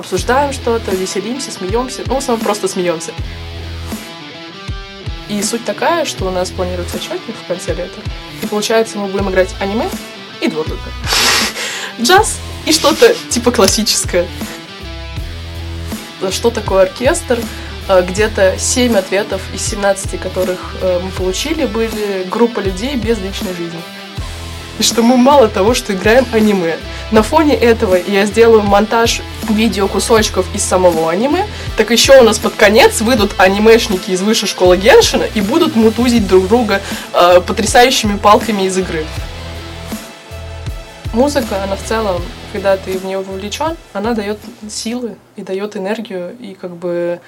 обсуждаем что-то, веселимся, смеемся, ну, в основном просто смеемся. И суть такая, что у нас планируется отчетник в конце лета, и получается мы будем играть аниме и только. Джаз и что-то типа классическое. Что такое оркестр? А, где-то 7 ответов из 17 которых э, мы получили, были группа людей без личной жизни. И что мы мало того, что играем аниме. На фоне этого я сделаю монтаж видео кусочков из самого аниме, так еще у нас под конец выйдут анимешники из высшей школы Геншина и будут мутузить друг друга э, потрясающими палками из игры. Музыка, она в целом, когда ты в нее вовлечен, она дает силы и дает энергию, и как бы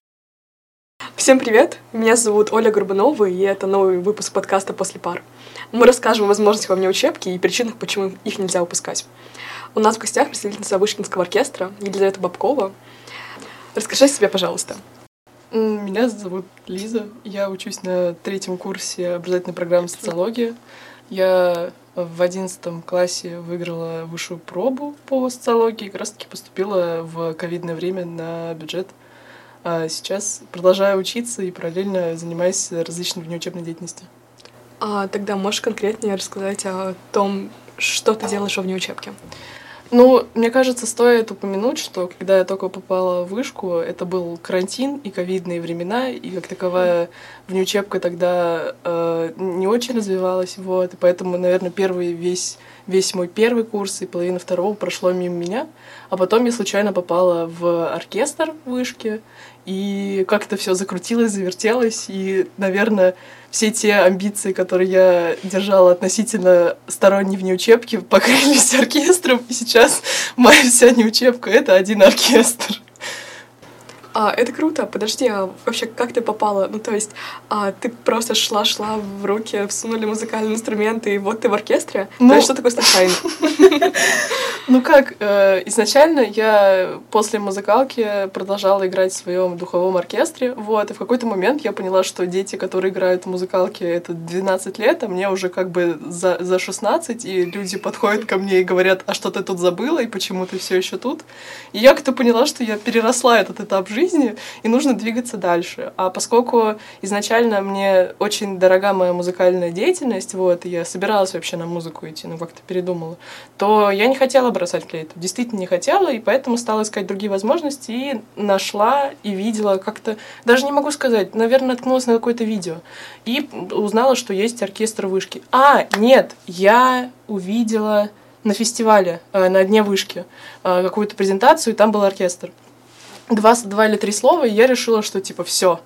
Всем привет! Меня зовут Оля Горбунова, и это новый выпуск подкаста «После пар». Мы расскажем о возможностях во учебки и причинах, почему их нельзя упускать. У нас в гостях представительница Вышкинского оркестра Елизавета Бабкова. Расскажи о себе, пожалуйста. Меня зовут Лиза. Я учусь на третьем курсе образовательной программы социологии. Я в одиннадцатом классе выиграла высшую пробу по социологии как раз-таки поступила в ковидное время на бюджет а сейчас продолжаю учиться и параллельно занимаюсь различной внеучебной деятельностью. А тогда можешь конкретнее рассказать о том, что ты делаешь во внеучебке? Ну, мне кажется, стоит упомянуть, что когда я только попала в вышку, это был карантин и ковидные времена, и как таковая внеучебка тогда э, не очень развивалась, вот, и поэтому, наверное, первый весь, весь мой первый курс и половина второго прошло мимо меня, а потом я случайно попала в оркестр вышки, и как-то все закрутилось, завертелось, и, наверное, все те амбиции, которые я держала относительно сторонней внеучебки, покрылись оркестром, и сейчас моя вся неучебка — это один оркестр. А, это круто. Подожди, а вообще как ты попала? Ну, то есть, а, ты просто шла-шла в руки, всунули музыкальные инструменты, и вот ты в оркестре? Ну, то есть, что такое случайно? Ну как, э, изначально я после музыкалки продолжала играть в своем духовом оркестре, вот, и в какой-то момент я поняла, что дети, которые играют в музыкалке, это 12 лет, а мне уже как бы за, за 16, и люди подходят ко мне и говорят, а что ты тут забыла, и почему ты все еще тут? И я как-то поняла, что я переросла этот этап жизни, жизни, и нужно двигаться дальше. А поскольку изначально мне очень дорога моя музыкальная деятельность, вот, я собиралась вообще на музыку идти, но как-то передумала, то я не хотела бросать флейту, действительно не хотела, и поэтому стала искать другие возможности, и нашла, и видела как-то, даже не могу сказать, наверное, наткнулась на какое-то видео, и узнала, что есть оркестр вышки. А, нет, я увидела на фестивале, э, на дне вышки, э, какую-то презентацию, и там был оркестр два, два или три слова, и я решила, что типа все.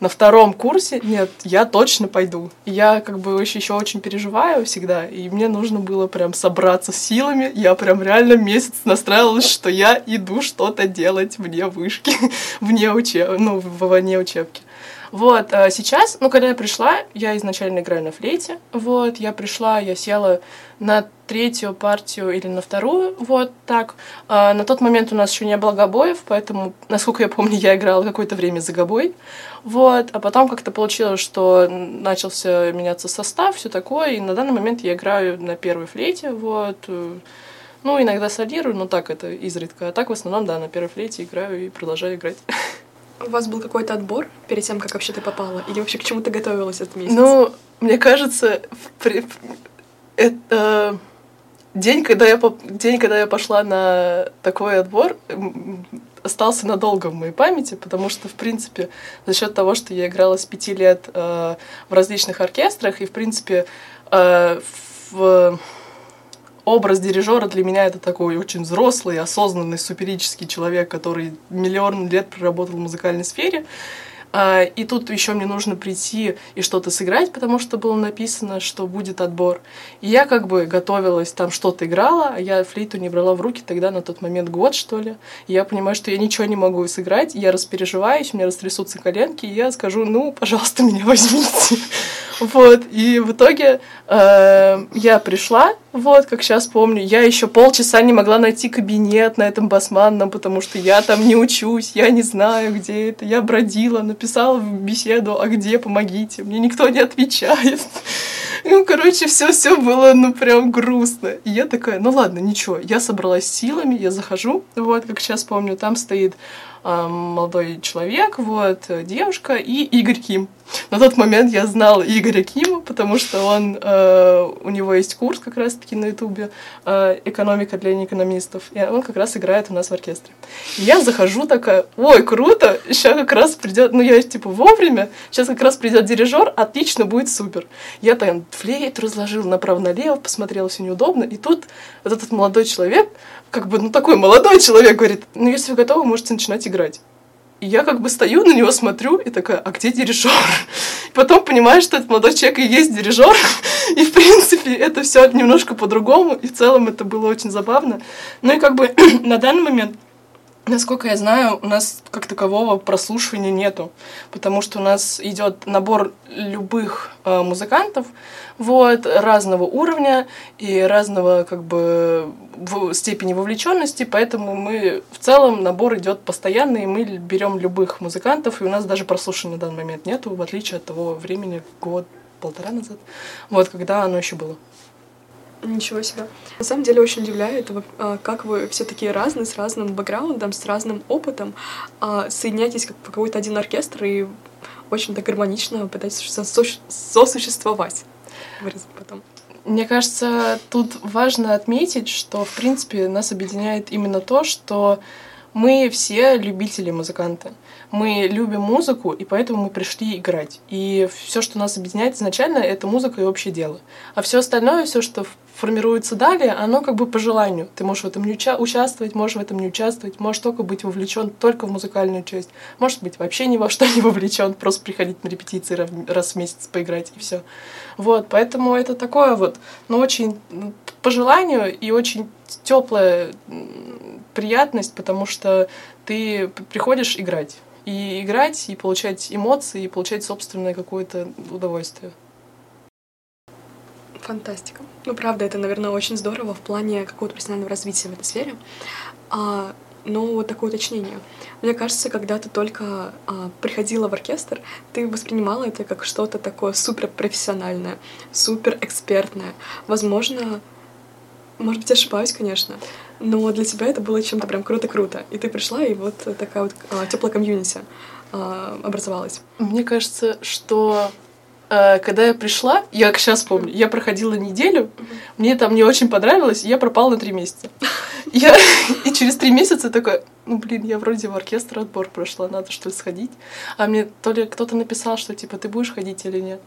На втором курсе нет, я точно пойду. Я как бы еще, еще очень переживаю всегда, и мне нужно было прям собраться с силами. Я прям реально месяц настраивалась, что я иду что-то делать вне вышки, вне учеб... ну, вне учебки. Вот, а сейчас, ну, когда я пришла, я изначально играю на флейте, вот, я пришла, я села на третью партию или на вторую, вот так. А на тот момент у нас еще не было гобоев, поэтому, насколько я помню, я играла какое-то время за гобой, вот, а потом как-то получилось, что начался меняться состав, все такое, и на данный момент я играю на первой флейте, вот, ну, иногда солирую, но так это изредка, а так в основном, да, на первой флейте играю и продолжаю играть. У вас был какой-то отбор перед тем, как вообще ты попала? Или вообще к чему ты готовилась этот месяц? Ну, мне кажется, при... это день, когда я день, когда я пошла на такой отбор, остался надолго в моей памяти, потому что, в принципе, за счет того, что я играла с пяти лет э, в различных оркестрах, и, в принципе, э, в образ дирижера для меня это такой очень взрослый, осознанный, суперический человек, который миллион лет проработал в музыкальной сфере. А, и тут еще мне нужно прийти и что-то сыграть, потому что было написано, что будет отбор. И я как бы готовилась, там что-то играла, а я флейту не брала в руки тогда на тот момент год, что ли. И я понимаю, что я ничего не могу сыграть, я распереживаюсь, у меня растрясутся коленки, и я скажу, ну, пожалуйста, меня возьмите. Вот, и в итоге э, я пришла, вот, как сейчас помню, я еще полчаса не могла найти кабинет на этом басманном, потому что я там не учусь, я не знаю, где это. Я бродила, написала в беседу, а где, помогите. Мне никто не отвечает. Ну, короче, все-все было, ну, прям грустно. И я такая, ну ладно, ничего. Я собралась силами, я захожу, вот, как сейчас помню, там стоит молодой человек, вот, девушка и Игорь Ким. На тот момент я знала Игоря Кима, потому что он, э, у него есть курс как раз-таки на ютубе э, «Экономика для неэкономистов», и он как раз играет у нас в оркестре. И я захожу такая, ой, круто, сейчас как раз придет, ну я типа вовремя, сейчас как раз придет дирижер, отлично, будет супер. Я там флейт разложил направо-налево, посмотрела, все неудобно, и тут вот этот молодой человек, как бы, ну такой молодой человек говорит, ну если вы готовы, можете начинать играть. И я как бы стою на него, смотрю, и такая, а где дирижер? Потом понимаю, что этот молодой человек и есть дирижер. И, в принципе, это все немножко по-другому. И в целом это было очень забавно. Ну и как бы на данный момент Насколько я знаю, у нас как такового прослушивания нету, потому что у нас идет набор любых э, музыкантов, вот, разного уровня и разного как бы в степени вовлеченности, поэтому мы в целом набор идет постоянный, и мы берем любых музыкантов, и у нас даже прослушивания на данный момент нету, в отличие от того времени, год, полтора назад, вот, когда оно еще было. Ничего себе. На самом деле очень удивляет, а, как вы все такие разные, с разным бэкграундом, с разным опытом, а, соединяетесь как в какой-то один оркестр и очень-то гармонично пытаетесь сосуществовать. потом. Мне кажется, тут важно отметить, что, в принципе, нас объединяет именно то, что мы все любители музыканты. Мы любим музыку, и поэтому мы пришли играть. И все, что нас объединяет изначально, это музыка и общее дело. А все остальное, все, что формируется далее, оно как бы по желанию. Ты можешь в этом не уча- участвовать, можешь в этом не участвовать, можешь только быть вовлечен только в музыкальную часть. Может быть, вообще ни во что не вовлечен, просто приходить на репетиции раз в месяц поиграть и все. Вот, поэтому это такое вот, но очень ну, по желанию и очень теплая приятность, потому что ты приходишь играть. И играть, и получать эмоции, и получать собственное какое-то удовольствие. Фантастика. Ну, правда, это, наверное, очень здорово в плане какого-то профессионального развития в этой сфере. А, но вот такое уточнение. Мне кажется, когда ты только а, приходила в оркестр, ты воспринимала это как что-то такое супер профессиональное, супер экспертное. Возможно, может быть, ошибаюсь, конечно, но для тебя это было чем-то прям круто-круто. И ты пришла, и вот такая вот а, теплая комьюнити а, образовалась. Мне кажется, что когда я пришла, я как сейчас помню, я проходила неделю, мне там не очень понравилось, и я пропала на три месяца. Я, и через три месяца такой, ну блин, я вроде в оркестр отбор прошла, надо что ли сходить. А мне то ли кто-то написал, что типа ты будешь ходить или нет.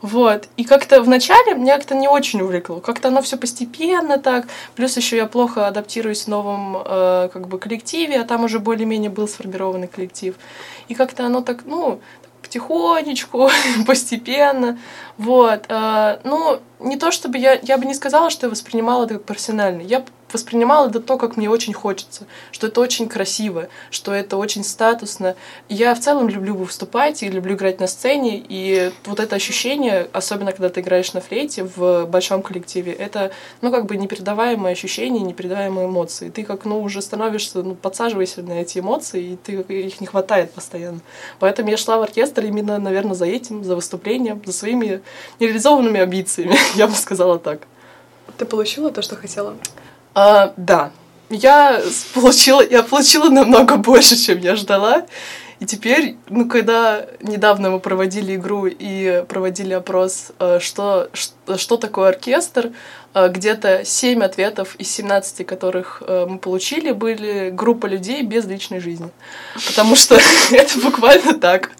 Вот. И как-то вначале меня как-то не очень увлекло. Как-то оно все постепенно так. Плюс еще я плохо адаптируюсь в новом э, как бы коллективе, а там уже более-менее был сформированный коллектив. И как-то оно так, ну, потихонечку, постепенно. Вот. Э, ну, не то чтобы я, я бы не сказала, что я воспринимала это как профессионально. Я воспринимала это то, как мне очень хочется, что это очень красиво, что это очень статусно. Я в целом люблю выступать и люблю играть на сцене, и вот это ощущение, особенно когда ты играешь на флейте в большом коллективе, это, ну, как бы непередаваемое ощущение, непередаваемые эмоции. Ты как, ну, уже становишься, ну, подсаживаешься на эти эмоции, и ты, их не хватает постоянно. Поэтому я шла в оркестр именно, наверное, за этим, за выступлением, за своими нереализованными амбициями, я бы сказала так. Ты получила то, что хотела? А, да, я получила, я получила намного больше, чем я ждала. И теперь, ну, когда недавно мы проводили игру и проводили опрос, э, что, что такое оркестр, где-то 7 ответов из 17, которых э, мы получили, были группа людей без личной жизни. Потому что это буквально так.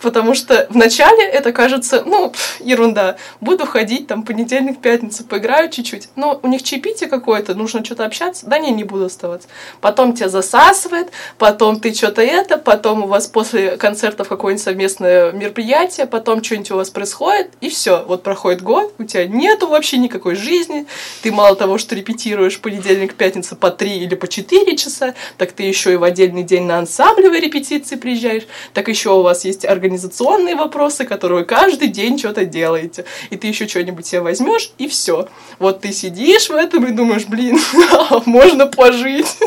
Потому что вначале это кажется, ну, ерунда. Буду ходить там понедельник, пятница, поиграю чуть-чуть. Но у них чаепитие какое-то, нужно что-то общаться. Да не, не буду оставаться. Потом тебя засасывает, потом ты что-то это, потом у вас после концертов какое-нибудь совместное мероприятие, потом что-нибудь у вас происходит, и все. Вот проходит год, у тебя нету вообще никакой жизни, ты мало того, что репетируешь понедельник, пятница по три или по четыре часа, так ты еще и в отдельный день на ансамблевые репетиции приезжаешь, так еще у вас есть организационные вопросы, которые каждый день что-то делаете. И ты еще что-нибудь себе возьмешь, и все. Вот ты сидишь в этом и думаешь, блин, можно пожить.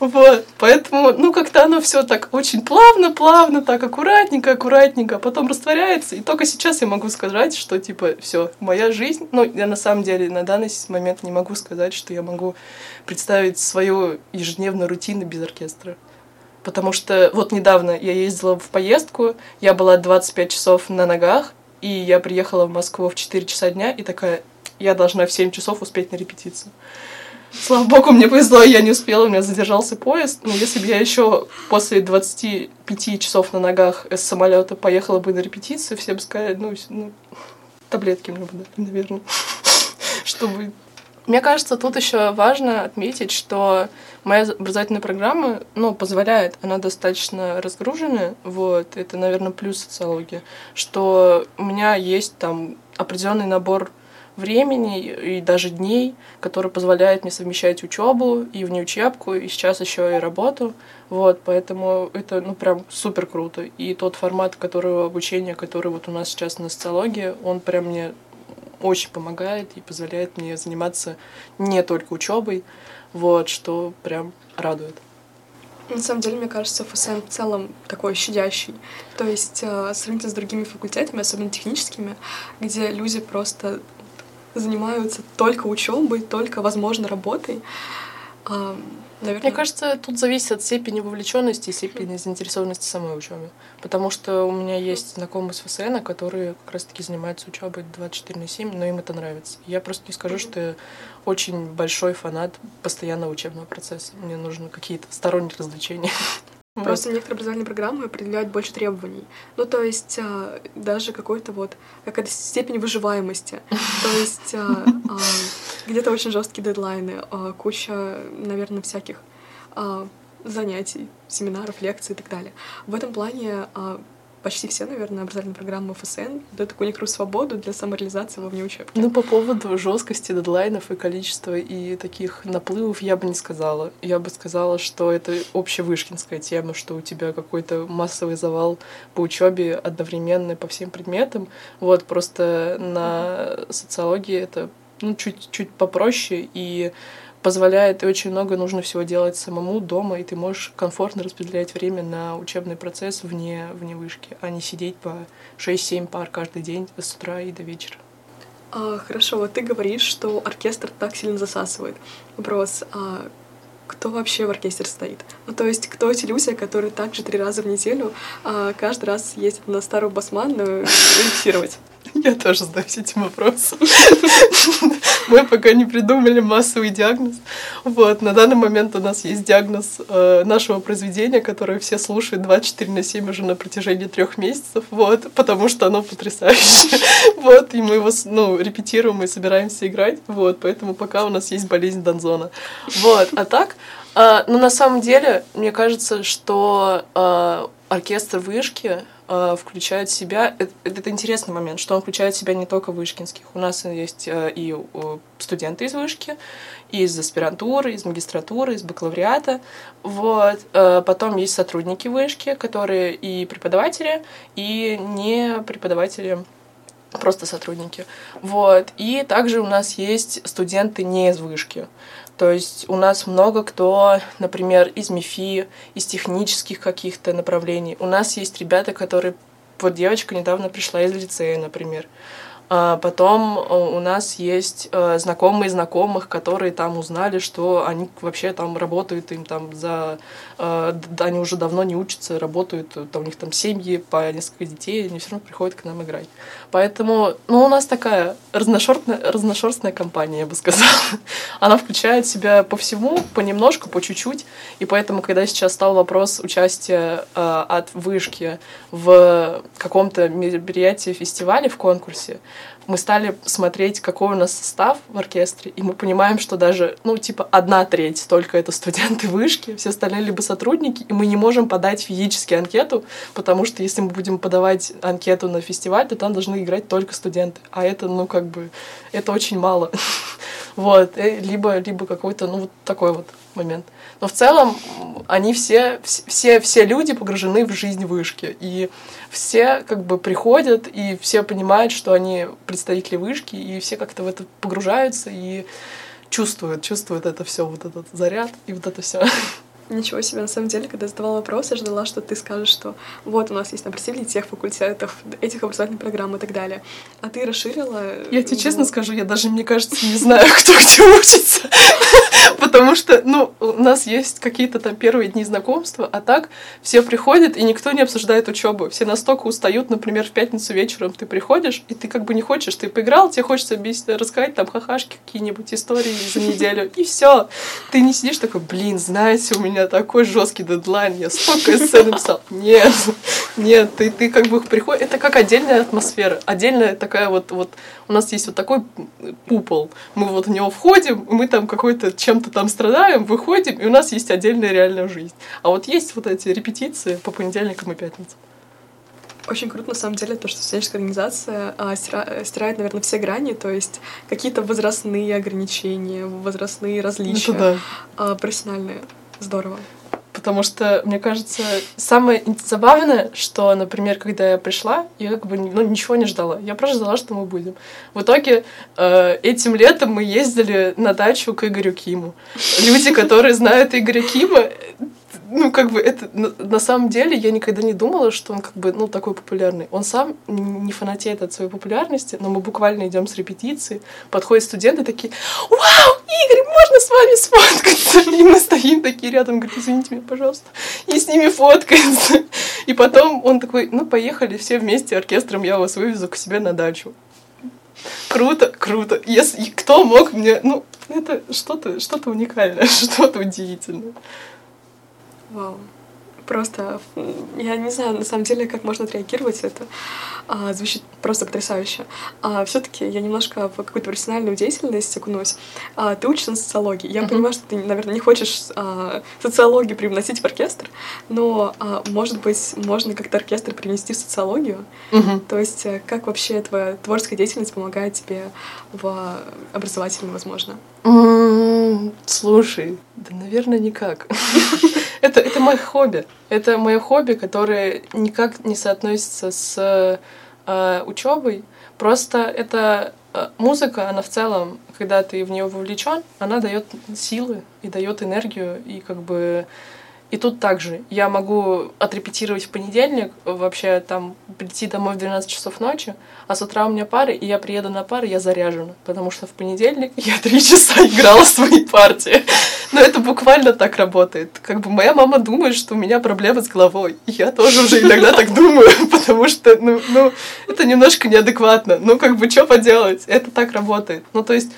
Вот, поэтому, ну, как-то оно все так очень плавно, плавно, так аккуратненько, аккуратненько, а потом растворяется. И только сейчас я могу сказать, что, типа, все, моя жизнь, ну, я на самом деле на данный момент не могу сказать, что я могу представить свою ежедневную рутину без оркестра. Потому что вот недавно я ездила в поездку, я была 25 часов на ногах, и я приехала в Москву в 4 часа дня, и такая, я должна в 7 часов успеть на репетицию. Слава богу, мне повезло, я не успела, у меня задержался поезд. Но если бы я еще после 25 часов на ногах с самолета поехала бы на репетицию, все бы сказали, ну, ну таблетки мне бы дали, наверное. Чтобы мне кажется, тут еще важно отметить, что моя образовательная программа, ну, позволяет, она достаточно разгружена, вот, это, наверное, плюс социологии, что у меня есть там определенный набор времени и даже дней, который позволяет мне совмещать учебу и внеучебку, и сейчас еще и работу. Вот, поэтому это, ну, прям супер круто. И тот формат, которого обучения, который вот у нас сейчас на социологии, он прям мне очень помогает и позволяет мне заниматься не только учебой, вот, что прям радует. На самом деле, мне кажется, ФСМ в целом такой щадящий. То есть, э, сравнительно с другими факультетами, особенно техническими, где люди просто занимаются только учебой, только, возможно, работой, Наверное. Мне кажется, тут зависит от степени вовлеченности и степени заинтересованности самой учебы. Потому что у меня есть знакомые с ФСН, которые как раз-таки занимаются учебой 24 на 7, но им это нравится. Я просто не скажу, что я очень большой фанат постоянного учебного процесса. Мне нужны какие-то сторонние развлечения. Просто вот. некоторые образовательные программы определяют больше требований. Ну, то есть а, даже какой-то вот какая-то степень выживаемости. То есть а, а, где-то очень жесткие дедлайны, а, куча, наверное, всяких а, занятий, семинаров, лекций и так далее. В этом плане а, почти все, наверное, образовательные программы ФСН дают такую некоторую свободу для самореализации во внеучебке. Ну, по поводу жесткости дедлайнов и количества и таких наплывов я бы не сказала. Я бы сказала, что это общевышкинская тема, что у тебя какой-то массовый завал по учебе одновременно по всем предметам. Вот, просто на социологии это ну, чуть-чуть попроще, и позволяет, и очень много нужно всего делать самому дома, и ты можешь комфортно распределять время на учебный процесс вне, вне вышки, а не сидеть по 6-7 пар каждый день с утра и до вечера. А, хорошо, вот ты говоришь, что оркестр так сильно засасывает. Вопрос, а кто вообще в оркестре стоит? Ну, то есть, кто эти люди, которые также три раза в неделю а, каждый раз ездят на старую басманную репетировать? Я тоже задаюсь этим вопросом. Мы пока не придумали массовый диагноз. Вот, на данный момент у нас есть диагноз э, нашего произведения, которое все слушают 24 на 7 уже на протяжении трех месяцев, вот, потому что оно потрясающее. Вот, и мы его, ну, репетируем и собираемся играть, вот, поэтому пока у нас есть болезнь Донзона. Вот, а так, э, ну, на самом деле, мне кажется, что э, оркестр вышки э, включает в себя... Это, это интересный момент, что он включает в себя не только вышкинских. У нас есть э, и э, студенты из вышки, из аспирантуры, из магистратуры, из бакалавриата. Вот. Э, потом есть сотрудники вышки, которые и преподаватели, и не преподаватели просто сотрудники. Вот. И также у нас есть студенты не из вышки. То есть у нас много кто, например, из МИФИ, из технических каких-то направлений. У нас есть ребята, которые... Вот девочка недавно пришла из лицея, например. А потом э, у нас есть э, знакомые знакомых, которые там узнали, что они вообще там работают, им там за... Э, они уже давно не учатся, работают, у них там семьи по несколько детей, они все равно приходят к нам играть. Поэтому, ну, у нас такая разношерстная, разношерстная компания, я бы сказала. Она включает себя по всему, понемножку, по чуть-чуть, и поэтому, когда сейчас стал вопрос участия от вышки в каком-то мероприятии, фестивале, в конкурсе, мы стали смотреть, какой у нас состав в оркестре, и мы понимаем, что даже, ну, типа, одна треть только это студенты вышки, все остальные либо сотрудники, и мы не можем подать физически анкету, потому что если мы будем подавать анкету на фестиваль, то там должны играть только студенты, а это, ну, как бы, это очень мало. Вот, э, либо, либо какой-то, ну, вот такой вот момент. Но в целом они все, все, все люди погружены в жизнь вышки. И все как бы приходят, и все понимают, что они представители вышки, и все как-то в это погружаются и чувствуют, чувствуют это все, вот этот заряд и вот это все. Ничего себе, на самом деле, когда я задавала вопрос, я ждала, что ты скажешь, что вот у нас есть там представители тех факультетов, этих образовательных программ и так далее. А ты расширила... Я тебе честно скажу, я даже, мне кажется, не знаю, кто где учится. Потому что, ну, у нас есть какие-то там первые дни знакомства, а так все приходят, и никто не обсуждает учебу. Все настолько устают, например, в пятницу вечером ты приходишь, и ты как бы не хочешь, ты поиграл, тебе хочется рассказать там хахашки какие-нибудь истории за неделю, и все. Ты не сидишь такой, блин, знаете, у меня такой жесткий дедлайн, я столько эссе написал. Нет, нет, ты, ты как бы приходишь, это как отдельная атмосфера, отдельная такая вот, вот, у нас есть вот такой пупол, мы вот в него входим, мы там какой-то чем-то там страдаем, выходим, и у нас есть отдельная реальная жизнь. А вот есть вот эти репетиции по понедельникам и пятницам. Очень круто, на самом деле, то, что студенческая организация а, стира, стирает, наверное, все грани, то есть какие-то возрастные ограничения, возрастные различия, Это да. а, профессиональные. Здорово. Потому что, мне кажется, самое забавное, что, например, когда я пришла, я как бы ну, ничего не ждала. Я просто ждала, что мы будем. В итоге э, этим летом мы ездили на дачу к Игорю Киму. Люди, которые знают Игоря Кима, ну, как бы это на, на самом деле я никогда не думала, что он как бы, ну, такой популярный. Он сам не фанатеет от своей популярности, но мы буквально идем с репетиции, подходят студенты такие, вау, Игорь, можно с вами сфоткаться? И мы стоим такие рядом, говорит, извините меня, пожалуйста, и с ними фоткается. И потом он такой, ну, поехали все вместе оркестром, я вас вывезу к себе на дачу. Круто, круто. Если кто мог мне, ну, это что-то что уникальное, что-то удивительное. Вау. Просто, я не знаю, на самом деле, как можно отреагировать это. А, звучит просто потрясающе. А, все-таки я немножко в какую-то профессиональную деятельность окунусь. А, ты учишься на социологии. Я uh-huh. понимаю, что ты, наверное, не хочешь а, социологию привносить в оркестр, но, а, может быть, можно как-то оркестр привнести в социологию. Uh-huh. То есть, э, как вообще твоя творческая деятельность помогает тебе в образовательном, возможно? Mm, слушай, да, наверное, никак. это, это мое хобби. Это мое хобби, которое никак не соотносится с э, учебой. Просто это э, музыка, она в целом, когда ты в нее вовлечен, она дает силы и дает энергию, и как бы и тут также я могу отрепетировать в понедельник, вообще там прийти домой в 12 часов ночи, а с утра у меня пары, и я приеду на пары, я заряжена, потому что в понедельник я три часа играла свои партии. Но это буквально так работает. Как бы моя мама думает, что у меня проблемы с головой. Я тоже уже иногда так думаю, потому что, ну, ну, это немножко неадекватно. Ну, как бы, что поделать? Это так работает. Ну, то есть,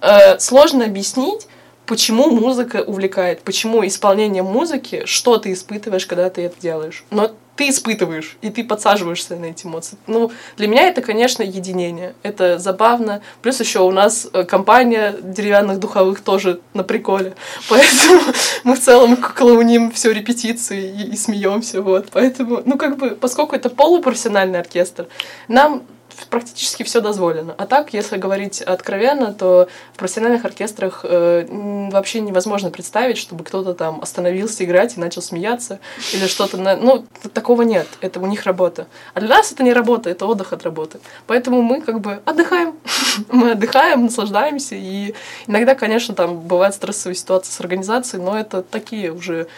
э, сложно объяснить, почему музыка увлекает, почему исполнение музыки, что ты испытываешь, когда ты это делаешь. Но ты испытываешь, и ты подсаживаешься на эти эмоции. Ну, для меня это, конечно, единение. Это забавно. Плюс еще у нас э, компания деревянных духовых тоже на приколе. Поэтому мы в целом клоуним все репетиции и, и смеемся. Вот. Поэтому, ну, как бы, поскольку это полупрофессиональный оркестр, нам практически все дозволено. А так, если говорить откровенно, то в профессиональных оркестрах э, вообще невозможно представить, чтобы кто-то там остановился играть и начал смеяться или что-то. На... Ну, такого нет. Это у них работа. А для нас это не работа, это отдых от работы. Поэтому мы как бы отдыхаем. мы отдыхаем, наслаждаемся. И иногда, конечно, там бывают стрессовые ситуации с организацией, но это такие уже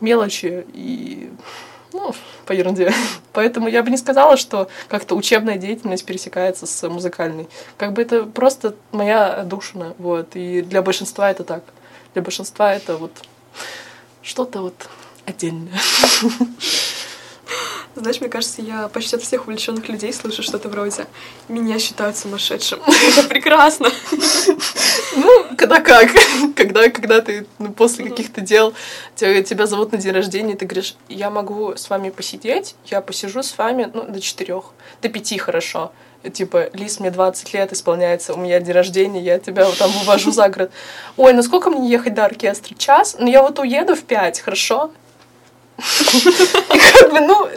мелочи и ну, по ерунде. Поэтому я бы не сказала, что как-то учебная деятельность пересекается с музыкальной. Как бы это просто моя душина, вот. И для большинства это так. Для большинства это вот что-то вот отдельное. Знаешь, мне кажется, я почти от всех увлеченных людей слышу что-то вроде «меня считают сумасшедшим». Это прекрасно. Ну, когда как? Когда, когда ты ну, после каких-то дел тебя, зовут на день рождения, ты говоришь, я могу с вами посидеть, я посижу с вами ну, до четырех, до пяти хорошо типа, Лиз, мне 20 лет исполняется, у меня день рождения, я тебя вот там вывожу за город. Ой, ну сколько мне ехать до оркестра? Час? Ну я вот уеду в пять, хорошо? И как бы, ну,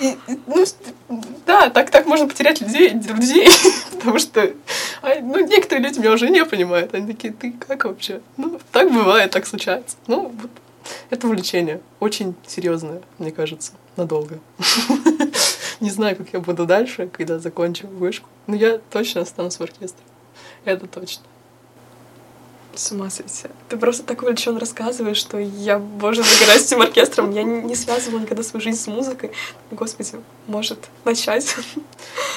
и, ну, да, так, так можно потерять людей, друзей, потому что, а, ну, некоторые люди меня уже не понимают, они такие, ты как вообще? Ну, так бывает, так случается. Ну, вот, это увлечение, очень серьезное, мне кажется, надолго. Не знаю, как я буду дальше, когда закончу вышку, но я точно останусь в оркестре, это точно. С ума сойти. Ты просто так увлечен рассказываешь, что я, боже, загораюсь этим оркестром. Я не, не связывала никогда свою жизнь с музыкой. Господи, может начать.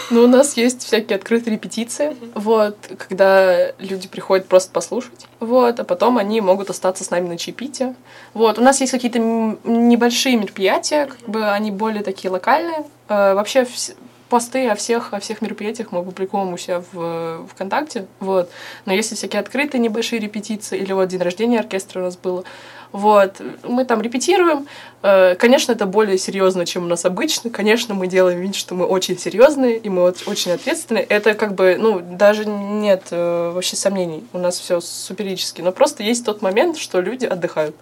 Ну, у нас есть всякие открытые репетиции, mm-hmm. вот, когда люди приходят просто послушать, вот, а потом они могут остаться с нами на чаепитие. Вот, у нас есть какие-то небольшие мероприятия, как бы они более такие локальные. Э, вообще посты о всех, о всех мероприятиях мы публикуем у себя в ВКонтакте, вот. Но если всякие открытые небольшие репетиции, или вот день рождения оркестра у нас было, вот, мы там репетируем. Э, конечно, это более серьезно, чем у нас обычно. Конечно, мы делаем вид, что мы очень серьезные и мы очень ответственные. Это как бы, ну, даже нет э, вообще сомнений. У нас все суперически. Но просто есть тот момент, что люди отдыхают.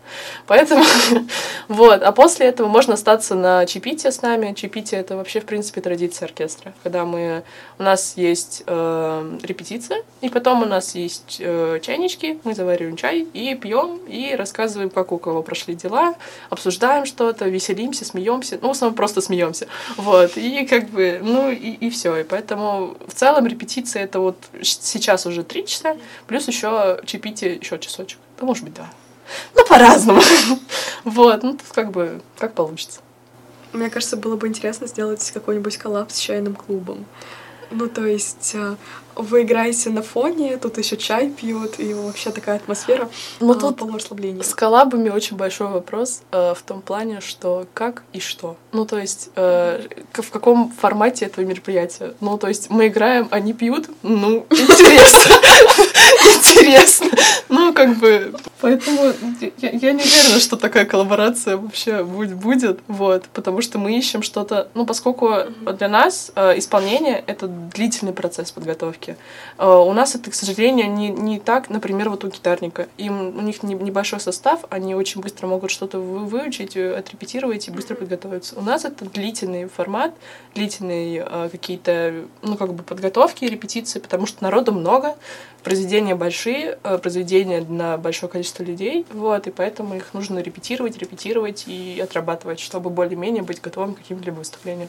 Поэтому вот. А после этого можно остаться на чипите с нами. Чипите это вообще, в принципе, традиция оркестра. Когда мы... У нас есть э, репетиция, и потом у нас есть чайнички, мы завариваем чай и пьем, и рассказываем как у кого прошли дела, обсуждаем что-то, веселимся, смеемся. Ну, в основном просто смеемся. Вот. И как бы, ну и, и все. И поэтому в целом репетиция это вот сейчас уже три часа, плюс еще чипите еще часочек. Ну, может быть, два. Ну, по-разному. Вот, ну, тут как бы, как получится. Мне кажется, было бы интересно сделать какой-нибудь коллапс с чайным клубом. Ну, то есть э, вы играете на фоне, тут еще чай пьют, и вообще такая атмосфера Но а, тут расслабления. С коллабами очень большой вопрос э, в том плане, что как и что. Ну, то есть, э, в каком формате этого мероприятия. Ну, то есть, мы играем, они пьют, ну, интересно. Интересно. Ну, как бы, поэтому я, я не уверена, что такая коллаборация вообще будет, будет, вот, потому что мы ищем что-то, ну, поскольку для нас э, исполнение — это длительный процесс подготовки, музыки. Э, у нас это, к сожалению, не, не так, например, вот у гитарника. Им, у них не, небольшой состав, они очень быстро могут что-то выучить, э, отрепетировать и быстро подготовиться. У нас это длительный формат, длительные э, какие-то, ну, как бы подготовки, репетиции, потому что народу много, произведения большие, произведения на большое количество людей, вот, и поэтому их нужно репетировать, репетировать и отрабатывать, чтобы более-менее быть готовым к каким-либо выступлениям.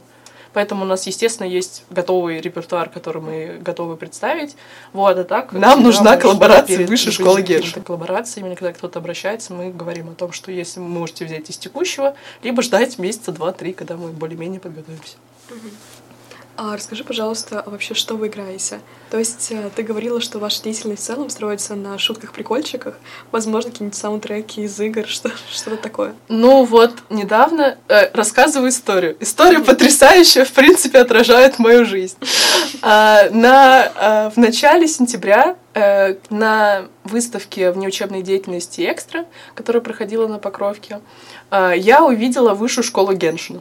Поэтому у нас, естественно, есть готовый репертуар, который мы готовы представить. Вот, а так... Нам нужна коллаборация высшей школы Герша. Коллаборация, именно когда кто-то обращается, мы говорим о том, что если вы можете взять из текущего, либо ждать месяца два-три, когда мы более-менее подготовимся. А расскажи, пожалуйста, а вообще, что вы играете? То есть э, ты говорила, что ваша деятельность в целом строится на шутках-прикольчиках, возможно, какие-нибудь саундтреки из игр, что, что-то такое. Ну вот, недавно э, рассказываю историю. История потрясающая, в принципе, отражает мою жизнь. А, на, а, в начале сентября э, на выставке внеучебной деятельности «Экстра», которая проходила на Покровке, э, я увидела высшую школу Геншина.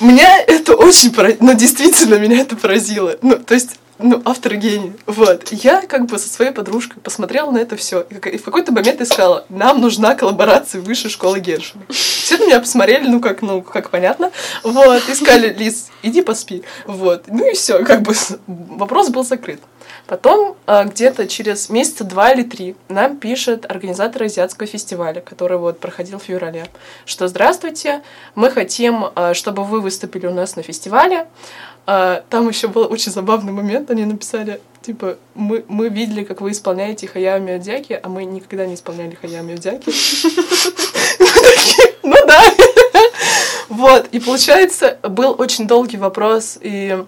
Меня это очень поразило, ну, действительно, меня это поразило. Ну, то есть, ну, автор гений. Вот. Я как бы со своей подружкой посмотрела на это все и в какой-то момент искала, нам нужна коллаборация высшей школы Гершина. Все на меня посмотрели, ну, как, ну, как понятно. Вот. Искали, Лиз, иди поспи. Вот. Ну и все, как бы вопрос был закрыт. Потом а, где-то через месяца два или три нам пишет организатор азиатского фестиваля, который вот проходил в феврале, что «Здравствуйте, мы хотим, а, чтобы вы выступили у нас на фестивале». А, там еще был очень забавный момент, они написали, типа, мы, мы видели, как вы исполняете Хаяо Миядзяки, а мы никогда не исполняли Хаяо Миядзяки. Ну да. Вот, и получается, был очень долгий вопрос, и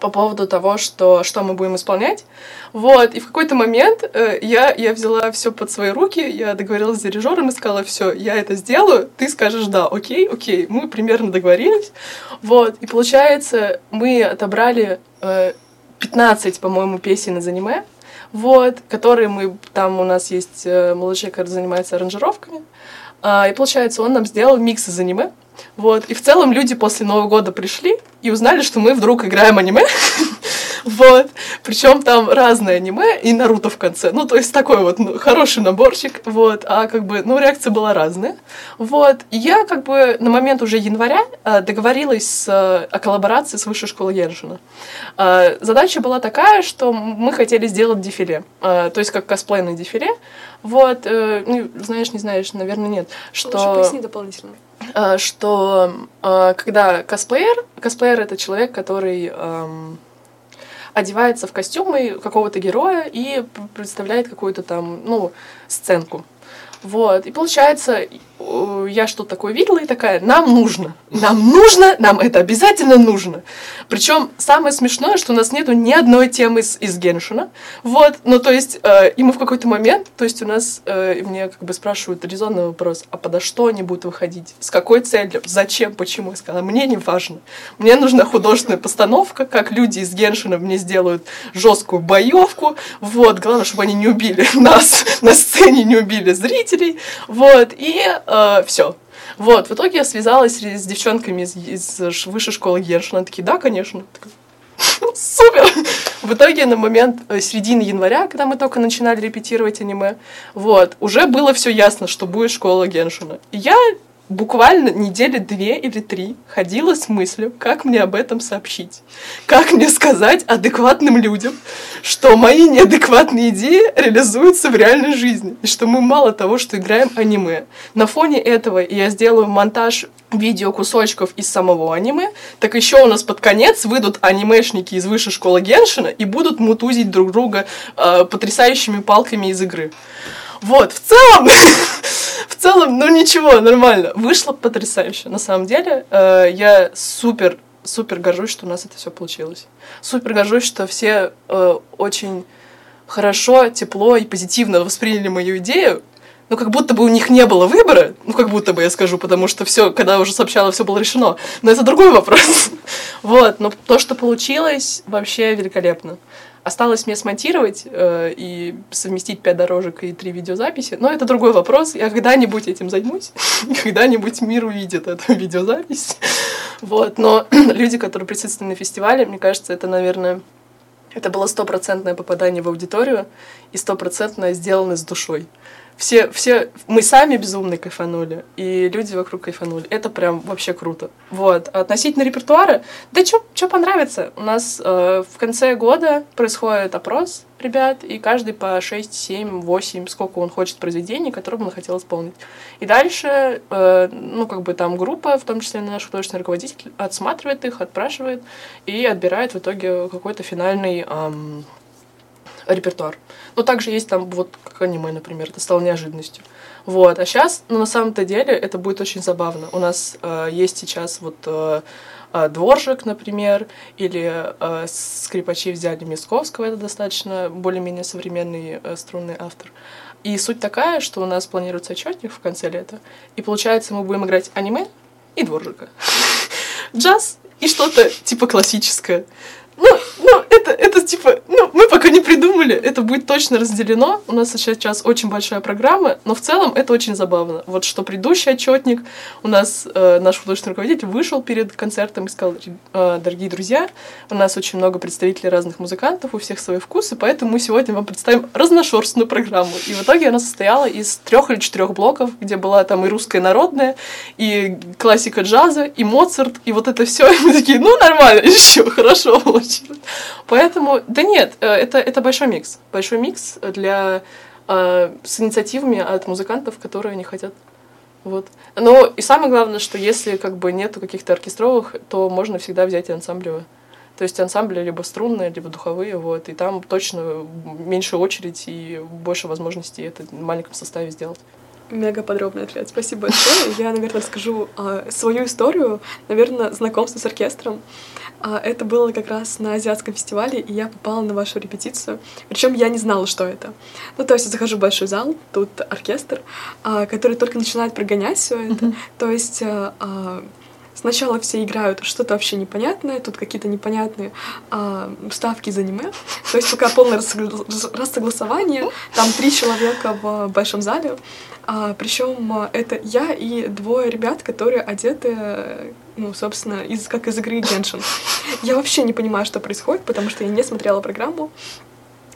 по поводу того, что, что мы будем исполнять. Вот, и в какой-то момент э, я, я взяла все под свои руки, я договорилась с дирижером и сказала, все, я это сделаю, ты скажешь да, окей, окей. Мы примерно договорились. Вот, и получается, мы отобрали э, 15, по-моему, песен из аниме, вот, которые мы, там у нас есть э, молодой который занимается аранжировками, э, и получается, он нам сделал микс из аниме, вот. И в целом люди после Нового года пришли и узнали, что мы вдруг играем аниме. Вот. Причем там разное аниме и Наруто в конце. Ну, то есть такой вот ну, хороший наборчик. Вот. А как бы, ну, реакция была разная. Вот. И я как бы на момент уже января э, договорилась с, э, о коллаборации с Высшей школой Ержина. Э, задача была такая, что мы хотели сделать дефиле. Э, то есть как косплейное дефиле. Вот. Э, ну, знаешь, не знаешь, наверное, нет. Что... Лучше поясни дополнительно. Э, что э, когда косплеер, косплеер это человек, который эм, одевается в костюмы какого-то героя и представляет какую-то там, ну, сценку. Вот. И получается, я что-то такое видела и такая, нам нужно, нам нужно, нам это обязательно нужно. Причем самое смешное, что у нас нету ни одной темы из, из Геншина. Вот, ну то есть, э, и мы в какой-то момент, то есть у нас, э, мне как бы спрашивают резонный вопрос, а подо что они будут выходить? С какой целью? Зачем? Почему? Я сказала, мне не важно. Мне нужна художественная постановка, как люди из Геншина мне сделают жесткую боевку. Вот, главное, чтобы они не убили нас на сцене, не убили зрителей. Вот, и э, все. Вот, в итоге я связалась с девчонками из, из высшей школы Гершина. Такие, да, конечно. Супер! В итоге на момент э, середины января, когда мы только начинали репетировать аниме, вот, уже было все ясно, что будет школа Геншина. И я буквально недели две или три ходила с мыслью, как мне об этом сообщить. Как мне сказать адекватным людям, что мои неадекватные идеи реализуются в реальной жизни. И что мы мало того, что играем аниме. На фоне этого я сделаю монтаж видео кусочков из самого аниме, так еще у нас под конец выйдут анимешники из высшей школы Геншина и будут мутузить друг друга э, потрясающими палками из игры. Вот, в целом, в целом, ну ничего, нормально. Вышло потрясающе. На самом деле, э, я супер, супер горжусь, что у нас это все получилось. Супер горжусь, что все э, очень хорошо, тепло и позитивно восприняли мою идею. Ну, как будто бы у них не было выбора, ну, как будто бы я скажу, потому что все, когда уже сообщала, все было решено. Но это другой вопрос. вот, но то, что получилось, вообще великолепно. Осталось мне смонтировать э, и совместить пять дорожек и три видеозаписи. Но это другой вопрос. Я когда-нибудь этим займусь. когда-нибудь мир увидит эту видеозапись. вот. Но люди, которые присутствовали на фестивале, мне кажется, это, наверное, это было стопроцентное попадание в аудиторию и стопроцентное сделано с душой все, все, мы сами безумно кайфанули, и люди вокруг кайфанули. Это прям вообще круто. Вот. А относительно репертуара, да что понравится? У нас э, в конце года происходит опрос ребят, и каждый по 6, 7, 8, сколько он хочет произведений, которые он хотел исполнить. И дальше, э, ну, как бы там группа, в том числе наш художественный руководитель, отсматривает их, отпрашивает и отбирает в итоге какой-то финальный эм, репертуар. Но также есть там вот как аниме, например, это стало неожиданностью. Вот. А сейчас, ну, на самом-то деле, это будет очень забавно. У нас э, есть сейчас вот э, э, Дворжик, например, или э, скрипачи взяли Мисковского, это достаточно более-менее современный э, струнный автор. И суть такая, что у нас планируется отчетник в конце лета, и получается мы будем играть аниме и Дворжика. Джаз и что-то типа классическое. Ну, ну, это, это типа, ну, мы пока не придумали, это будет точно разделено. У нас сейчас очень большая программа, но в целом это очень забавно. Вот что предыдущий отчетник, у нас э, наш художественный руководитель вышел перед концертом и сказал, э, дорогие друзья, у нас очень много представителей разных музыкантов, у всех свои вкусы, поэтому мы сегодня вам представим разношерстную программу. И в итоге она состояла из трех или четырех блоков, где была там и русская народная, и классика джаза, и Моцарт, и вот это все. И мы такие, ну нормально, еще хорошо получилось. Поэтому, да нет, э, это, это большой микс. Большой микс для, э, с инициативами от музыкантов, которые они хотят. Вот. Но и самое главное, что если как бы нету каких-то оркестровых, то можно всегда взять и ансамблевые. То есть ансамбли либо струнные, либо духовые, вот, и там точно меньше очередь и больше возможностей это в маленьком составе сделать. Мега подробный ответ. Спасибо большое. Я, наверное, расскажу а, свою историю, наверное, знакомство с оркестром. А, это было как раз на азиатском фестивале, и я попала на вашу репетицию. Причем я не знала, что это. Ну, то есть я захожу в большой зал, тут оркестр, а, который только начинает прогонять все это. Mm-hmm. То есть а, а, сначала все играют что-то вообще непонятное, тут какие-то непонятные а, ставки из аниме. То есть пока полное рассогласование, там три человека в большом зале. А, причем это я и двое ребят, которые одеты, ну, собственно, из, как из игры Genshin. Я вообще не понимаю, что происходит, потому что я не смотрела программу.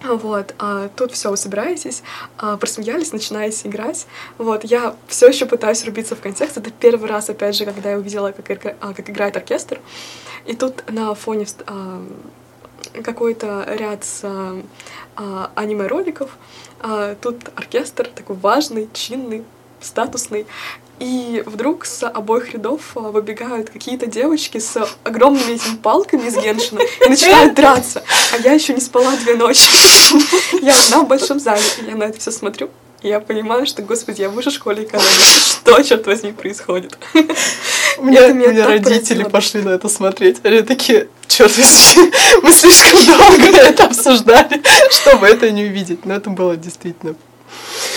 Вот, а тут все, вы собираетесь, а, просмеялись, начинаете играть. Вот, я все еще пытаюсь рубиться в контекст. Это первый раз, опять же, когда я увидела, как, а, как играет оркестр. И тут на фоне а, какой-то ряд с а, аниме-роликов. А, тут оркестр такой важный, чинный, статусный. И вдруг с обоих рядов а, выбегают какие-то девочки с огромными этими палками из Геншина и начинают драться. А я еще не спала две ночи. Я одна в большом зале, и я на это все смотрю. И я понимаю, что, господи, я в высшей школе экономики. Что, черт возьми, происходит? У меня, у меня родители пошли на это смотреть. Они такие, черт возьми, мы слишком долго это обсуждали, чтобы это не увидеть. Но это было действительно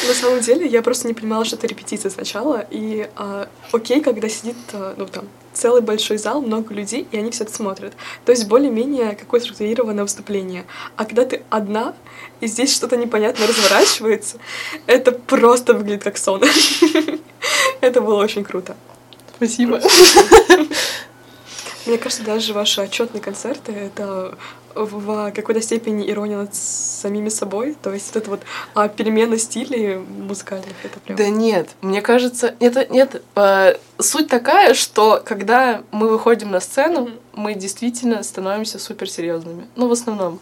на самом деле, я просто не понимала, что это репетиция сначала. И э, окей, когда сидит, э, ну там, целый большой зал, много людей, и они все это смотрят. То есть более-менее какое структурированное выступление. А когда ты одна, и здесь что-то непонятно разворачивается, это просто выглядит как сон. Это было очень круто. Спасибо. Мне кажется, даже ваши отчетные концерты — это в какой-то степени ирония над самими собой, то есть эта вот а, перемена стилей музыкальных, это прям... Да нет, мне кажется, это нет, э, суть такая, что когда мы выходим на сцену, mm-hmm. мы действительно становимся суперсерьезными, ну в основном,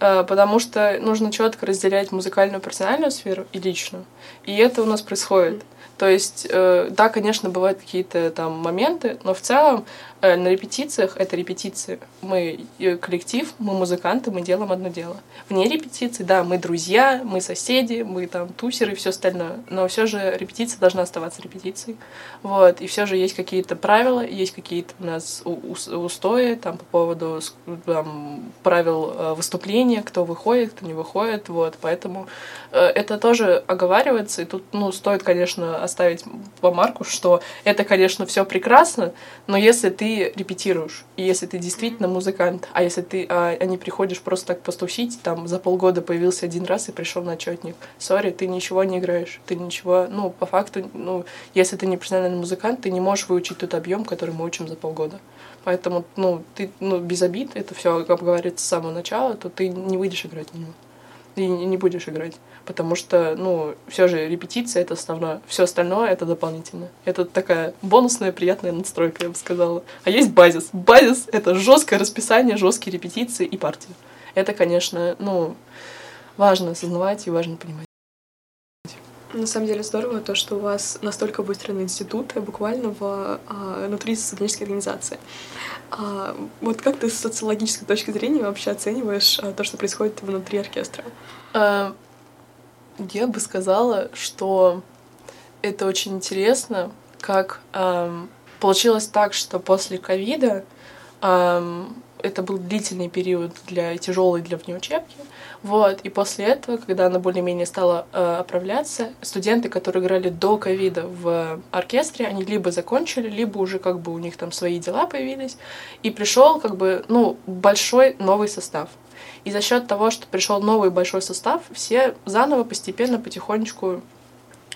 э, потому что нужно четко разделять музыкальную персональную сферу и личную, и это у нас происходит. Mm-hmm. То есть, э, да, конечно, бывают какие-то там моменты, но в целом на репетициях это репетиции. Мы э, коллектив, мы музыканты, мы делаем одно дело. Вне репетиции, да, мы друзья, мы соседи, мы там тусеры и все остальное. Но все же репетиция должна оставаться репетицией. Вот. И все же есть какие-то правила, есть какие-то у нас устои там по поводу там, правил выступления, кто выходит, кто не выходит. Вот. Поэтому это тоже оговаривается. И тут, ну, стоит, конечно, оставить помарку, что это, конечно, все прекрасно, но если ты репетируешь, и если ты действительно музыкант, а если ты а, а не приходишь просто так постусить, там за полгода появился один раз и пришел на отчетник, сори, ты ничего не играешь, ты ничего, ну, по факту, ну, если ты не профессиональный музыкант, ты не можешь выучить тот объем, который мы учим за полгода. Поэтому, ну, ты, ну, без обид, это все обговорится с самого начала, то ты не выйдешь играть на него. И не будешь играть потому что, ну, все же репетиция это основное, все остальное это дополнительно. Это такая бонусная приятная надстройка, я бы сказала. А есть базис. Базис это жесткое расписание, жесткие репетиции и партии. Это, конечно, ну, важно осознавать и важно понимать. На самом деле здорово то, что у вас настолько выстроены институты буквально в, а, внутри студенческой организации. А, вот как ты с социологической точки зрения вообще оцениваешь а, то, что происходит внутри оркестра? А, я бы сказала, что это очень интересно, как эм, получилось так, что после ковида это был длительный период для тяжелый для внеучебки. Вот, и после этого, когда она более-менее стала э, оправляться, студенты, которые играли до ковида в оркестре, они либо закончили, либо уже как бы у них там свои дела появились, и пришел как бы, ну, большой новый состав. И за счет того, что пришел новый большой состав, все заново, постепенно, потихонечку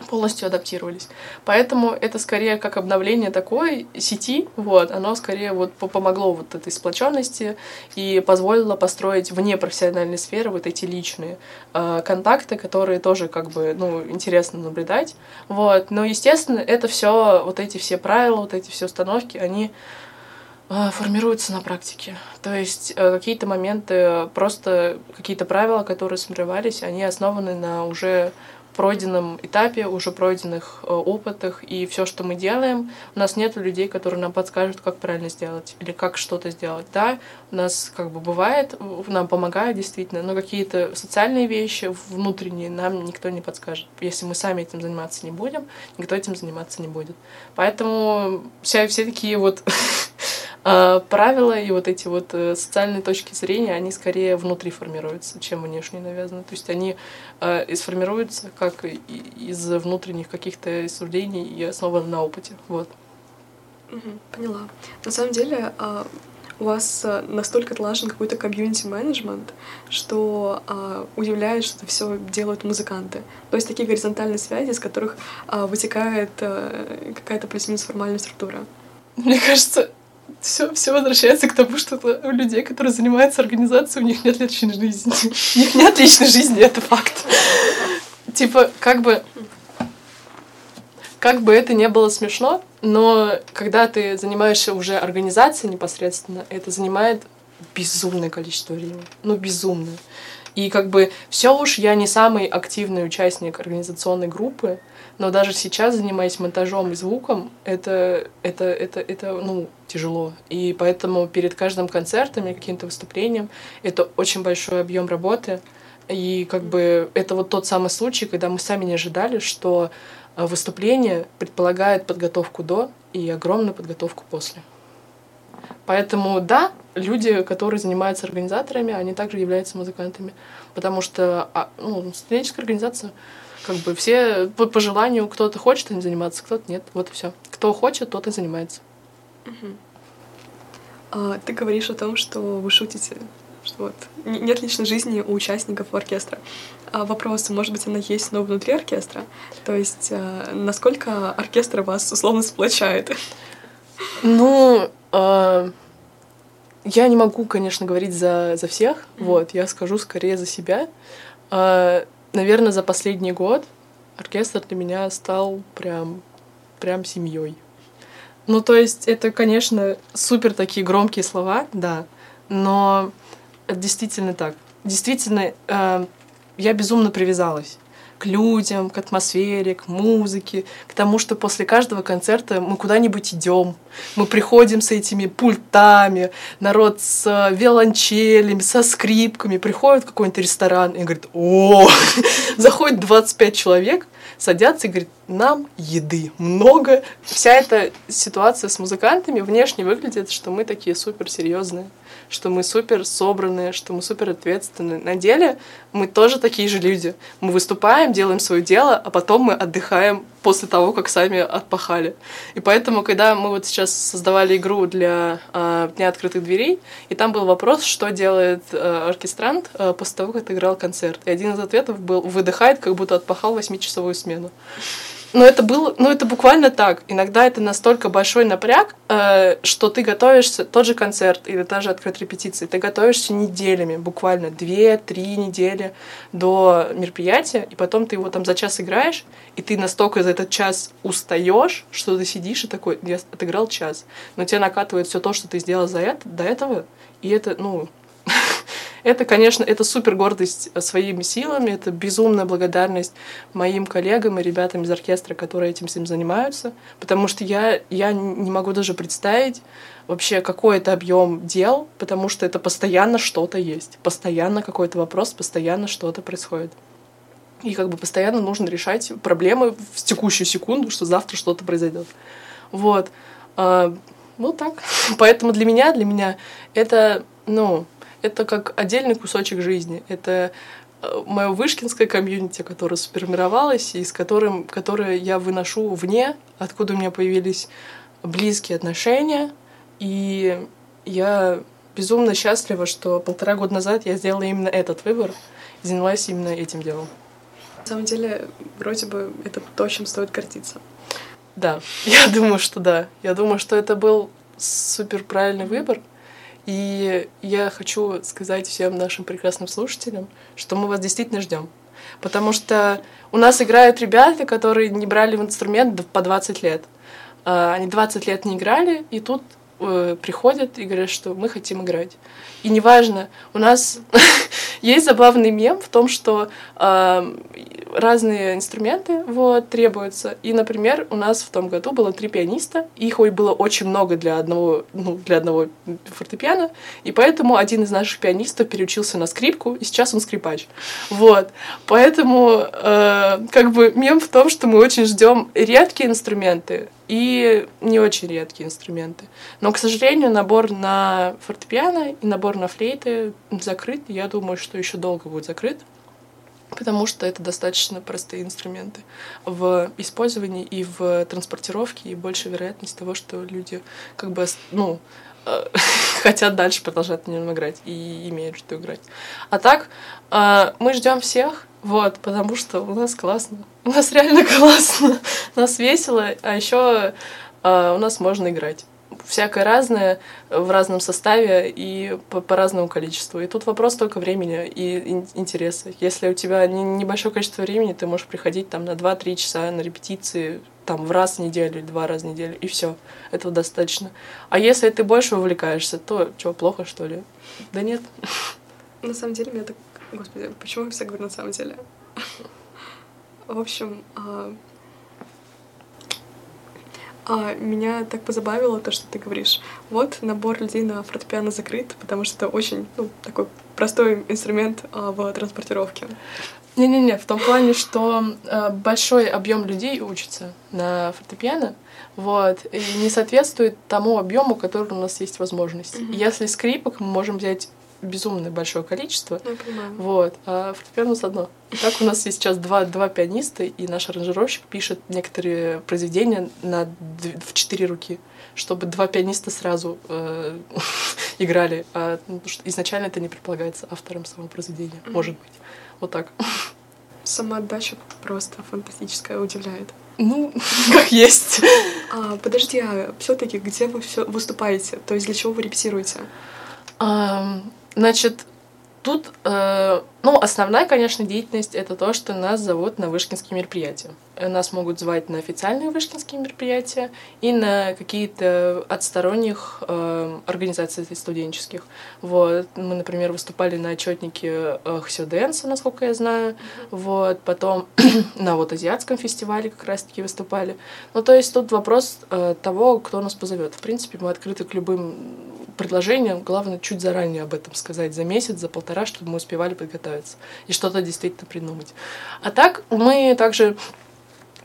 полностью адаптировались. Поэтому это скорее как обновление такой сети, вот, оно скорее вот помогло вот этой сплоченности и позволило построить вне профессиональной сферы вот эти личные э, контакты, которые тоже как бы, ну, интересно наблюдать, вот. Но, естественно, это все, вот эти все правила, вот эти все установки, они а, формируются на практике. То есть э, какие-то моменты, просто какие-то правила, которые сформировались, они основаны на уже пройденном этапе, уже пройденных э, опытах, и все, что мы делаем, у нас нет людей, которые нам подскажут, как правильно сделать или как что-то сделать. Да, нас как бы бывает, нам помогают действительно, но какие-то социальные вещи внутренние нам никто не подскажет. Если мы сами этим заниматься не будем, никто этим заниматься не будет. Поэтому все, все такие вот А правила и вот эти вот э, социальные точки зрения, они скорее внутри формируются, чем внешне навязаны. То есть они э, сформируются как из внутренних каких-то суждений и основаны на опыте. Вот. поняла. На самом деле, э, у вас э, настолько отлажен какой-то комьюнити-менеджмент, что э, удивляет, что это все делают музыканты. То есть такие горизонтальные связи, из которых э, вытекает э, какая-то плюс-минус формальная структура. Мне кажется, все, все возвращается к тому, что у людей, которые занимаются организацией, у них нет личной жизни. У них нет личной жизни, это факт. Типа, как бы... Как бы это не было смешно, но когда ты занимаешься уже организацией непосредственно, это занимает безумное количество времени. Ну, безумное. И как бы все уж я не самый активный участник организационной группы, Но даже сейчас, занимаясь монтажом и звуком, это, это, это, это ну, тяжело. И поэтому перед каждым концертом или каким-то выступлением это очень большой объем работы. И как бы это вот тот самый случай, когда мы сами не ожидали, что выступление предполагает подготовку до и огромную подготовку после. Поэтому да, люди, которые занимаются организаторами, они также являются музыкантами. Потому что а, ну, студенческая организация, как бы все по, по желанию кто-то хочет этим заниматься, кто-то нет. Вот и все. Кто хочет, тот и занимается. Угу. А, ты говоришь о том, что вы шутите, что вот нет личной жизни у участников оркестра. А вопрос, может быть, она есть, но внутри оркестра? То есть, а, насколько оркестр вас условно сплочает? Ну, э, я не могу, конечно, говорить за, за всех. Mm-hmm. Вот, я скажу скорее за себя. Э, наверное, за последний год оркестр для меня стал прям, прям семьей. Ну, то есть, это, конечно, супер такие громкие слова, да, но это действительно так. Действительно, э, я безумно привязалась к людям, к атмосфере, к музыке, к тому, что после каждого концерта мы куда-нибудь идем, мы приходим с этими пультами, народ с э, виолончелями, со скрипками, приходит в какой-нибудь ресторан и говорит, о, заходит 25 человек, садятся и говорят, нам еды много. Вся эта ситуация с музыкантами внешне выглядит, что мы такие супер серьезные что мы супер собранные, что мы супер ответственные. На деле мы тоже такие же люди. Мы выступаем, делаем свое дело, а потом мы отдыхаем после того, как сами отпахали. И поэтому, когда мы вот сейчас создавали игру для э, Дня открытых дверей, и там был вопрос, что делает э, оркестрант э, после того, как играл концерт. И один из ответов был «выдыхает, как будто отпахал восьмичасовую смену». Но это было, ну это буквально так. Иногда это настолько большой напряг, э, что ты готовишься, тот же концерт или даже открытой репетиции, ты готовишься неделями, буквально две-три недели до мероприятия, и потом ты его там за час играешь, и ты настолько за этот час устаешь, что ты сидишь и такой, я отыграл час, но тебя накатывает все то, что ты сделал за это, до этого, и это, ну, это, конечно, это супер гордость своими силами, это безумная благодарность моим коллегам и ребятам из оркестра, которые этим всем занимаются, потому что я, я не могу даже представить вообще, какой это объем дел, потому что это постоянно что-то есть, постоянно какой-то вопрос, постоянно что-то происходит. И как бы постоянно нужно решать проблемы в текущую секунду, что завтра что-то произойдет. Вот. А, ну так. Поэтому для меня, для меня это, ну, это как отдельный кусочек жизни. Это э, мое вышкинское комьюнити, которое сформировалось, и с которым, которое я выношу вне, откуда у меня появились близкие отношения. И я безумно счастлива, что полтора года назад я сделала именно этот выбор и занялась именно этим делом. На самом деле, вроде бы это то, чем стоит гордиться. Да, я думаю, что да. Я думаю, что это был супер правильный выбор. И я хочу сказать всем нашим прекрасным слушателям, что мы вас действительно ждем. Потому что у нас играют ребята, которые не брали в инструмент по 20 лет. А, они 20 лет не играли, и тут э, приходят и говорят, что мы хотим играть. И неважно, у нас есть забавный мем в том, что э, разные инструменты вот, требуются. И, например, у нас в том году было три пианиста, их было очень много для одного, ну, для одного фортепиано, и поэтому один из наших пианистов переучился на скрипку, и сейчас он скрипач. Вот. Поэтому э, как бы мем в том, что мы очень ждем редкие инструменты, и не очень редкие инструменты. Но, к сожалению, набор на фортепиано и набор на флейты закрыт. Я думаю, что еще долго будет закрыт, потому что это достаточно простые инструменты в использовании и в транспортировке, и больше вероятность того, что люди как бы, ну, хотят дальше продолжать на нем играть и имеют что играть. А так, э, мы ждем всех, вот, потому что у нас классно. У нас реально классно. Нас весело, а еще э, у нас можно играть. Всякое разное в разном составе и по, по разному количеству. И тут вопрос только времени и интереса. Если у тебя не, небольшое количество времени, ты можешь приходить там на 2-3 часа на репетиции там в раз в неделю или два раза в неделю, и все. Этого достаточно. А если ты больше увлекаешься, то что, плохо, что ли? Да нет. На самом деле, меня так Господи, почему я все говорю на самом деле? В общем, а, меня так позабавило то, что ты говоришь. Вот набор людей на фортепиано закрыт, потому что это очень ну, такой простой инструмент а, в транспортировке. Не-не-не, в том плане, что э, большой объем людей учится на фортепиано, вот, и не соответствует тому объему, который у нас есть возможность. Mm-hmm. Если скрипок мы можем взять безумное большое количество. Я понимаю. Вот. А фортепиано с одно. Так у нас есть сейчас два, два пианиста, и наш аранжировщик пишет некоторые произведения на, в четыре руки, чтобы два пианиста сразу э, играли. А, ну, изначально это не предполагается автором самого произведения. Mm-hmm. Может быть. Вот так. Сама отдача просто фантастическая, удивляет. Ну, как есть. А, подожди, а все-таки где вы все выступаете? То есть для чего вы репетируете? Значит, тут, э, ну, основная, конечно, деятельность это то, что нас зовут на вышкинские мероприятия. Нас могут звать на официальные вышкинские мероприятия и на какие-то от сторонних э, организаций студенческих. Вот. Мы, например, выступали на отчетнике э, Хсё насколько я знаю. Вот. Потом на вот азиатском фестивале как раз-таки выступали. Ну, то есть тут вопрос э, того, кто нас позовет. В принципе, мы открыты к любым предложением, главное чуть заранее об этом сказать, за месяц, за полтора, чтобы мы успевали подготовиться и что-то действительно придумать. А так мы также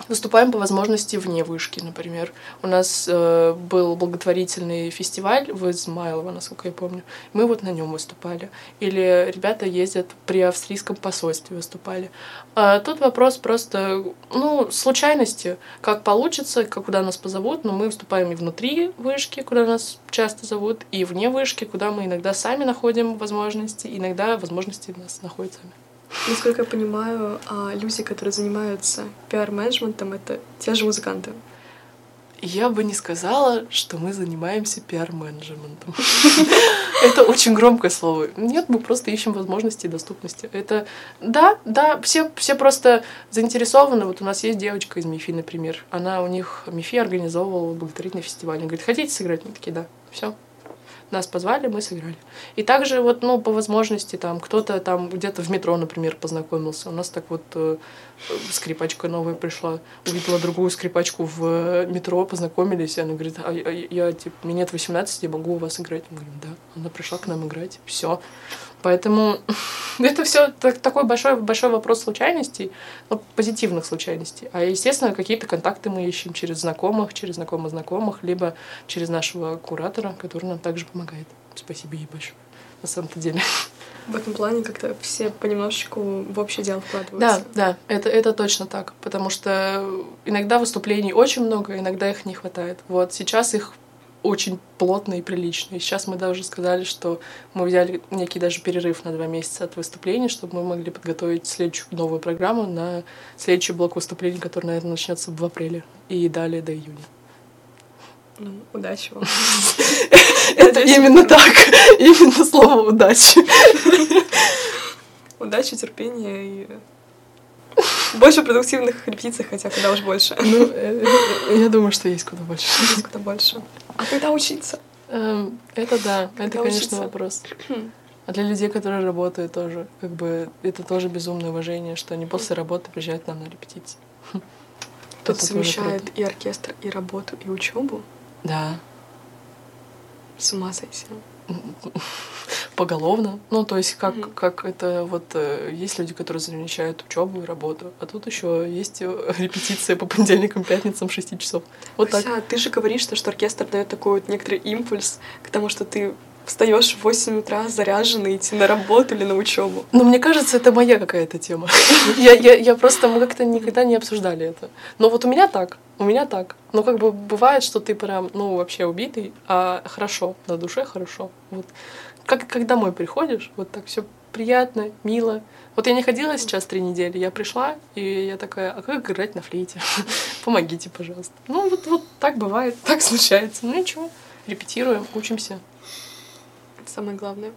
Выступаем по возможности вне вышки, например. У нас э, был благотворительный фестиваль в Измайлово, насколько я помню. Мы вот на нем выступали. Или ребята ездят при австрийском посольстве выступали. А тут вопрос просто, ну, случайности. Как получится, как куда нас позовут. Но мы выступаем и внутри вышки, куда нас часто зовут, и вне вышки, куда мы иногда сами находим возможности, иногда возможности нас находят сами. Насколько я понимаю, а, люди, которые занимаются пиар-менеджментом, это те же музыканты. Я бы не сказала, что мы занимаемся пиар-менеджментом. Это очень громкое слово. Нет, мы просто ищем возможности и доступности. Это, да, да, все, все просто заинтересованы. Вот у нас есть девочка из МИФИ, например. Она у них, МИФИ организовывала благотворительный фестиваль. Она говорит, хотите сыграть? Мы такие, да, все, нас позвали, мы сыграли. И также вот, ну, по возможности, там, кто-то там где-то в метро, например, познакомился. У нас так вот э, скрипачка новая пришла, увидела другую скрипачку в метро, познакомились, и она говорит, а, я, я типа, мне нет 18, я могу у вас играть. Мы говорим, да. Она пришла к нам играть, все. Поэтому это все такой большой, большой вопрос случайностей, ну, позитивных случайностей. А, естественно, какие-то контакты мы ищем через знакомых, через знакомых знакомых, либо через нашего куратора, который нам также помогает. Спасибо ей большое, на самом-то деле. В этом плане как-то все понемножечку в общее дело вкладываются. Да, да, это, это точно так. Потому что иногда выступлений очень много, иногда их не хватает. Вот сейчас их очень плотно и прилично. И сейчас мы даже сказали, что мы взяли некий даже перерыв на два месяца от выступления, чтобы мы могли подготовить следующую новую программу на следующий блок выступлений, который, наверное, начнется в апреле и далее до июня. Ну, удачи вам. Это именно так. Именно слово удачи. Удачи, терпения и больше продуктивных репетиций, хотя куда уж больше. Ну, э, я думаю, что есть куда больше. Есть куда больше. А когда учиться? Эм, это да, это, конечно, вопрос. А для людей, которые работают тоже, как бы, это тоже безумное уважение, что они после работы приезжают нам на репетиции. Кто-то совмещает и оркестр, и работу, и учебу. Да. С ума сойти поголовно. Ну, то есть, как, mm-hmm. как это вот э, есть люди, которые замечают учебу и работу, а тут еще есть э, репетиция по понедельникам, пятницам 6 часов. Вот Хотя, так. ты же говоришь, что оркестр дает такой вот некоторый импульс к тому, что ты встаешь в 8 утра заряженный идти на работу или на учебу. Ну, мне кажется, это моя какая-то тема. я, я, я просто, мы как-то никогда не обсуждали это. Но вот у меня так, у меня так. Ну, как бы бывает, что ты прям, ну, вообще убитый, а хорошо, на душе хорошо. Вот как, как домой приходишь, вот так все приятно, мило. Вот я не ходила сейчас три недели, я пришла, и я такая, а как играть на флейте? Помогите, пожалуйста. Ну, вот, вот так бывает, так случается. Ну, ничего, репетируем, учимся. Самое главное.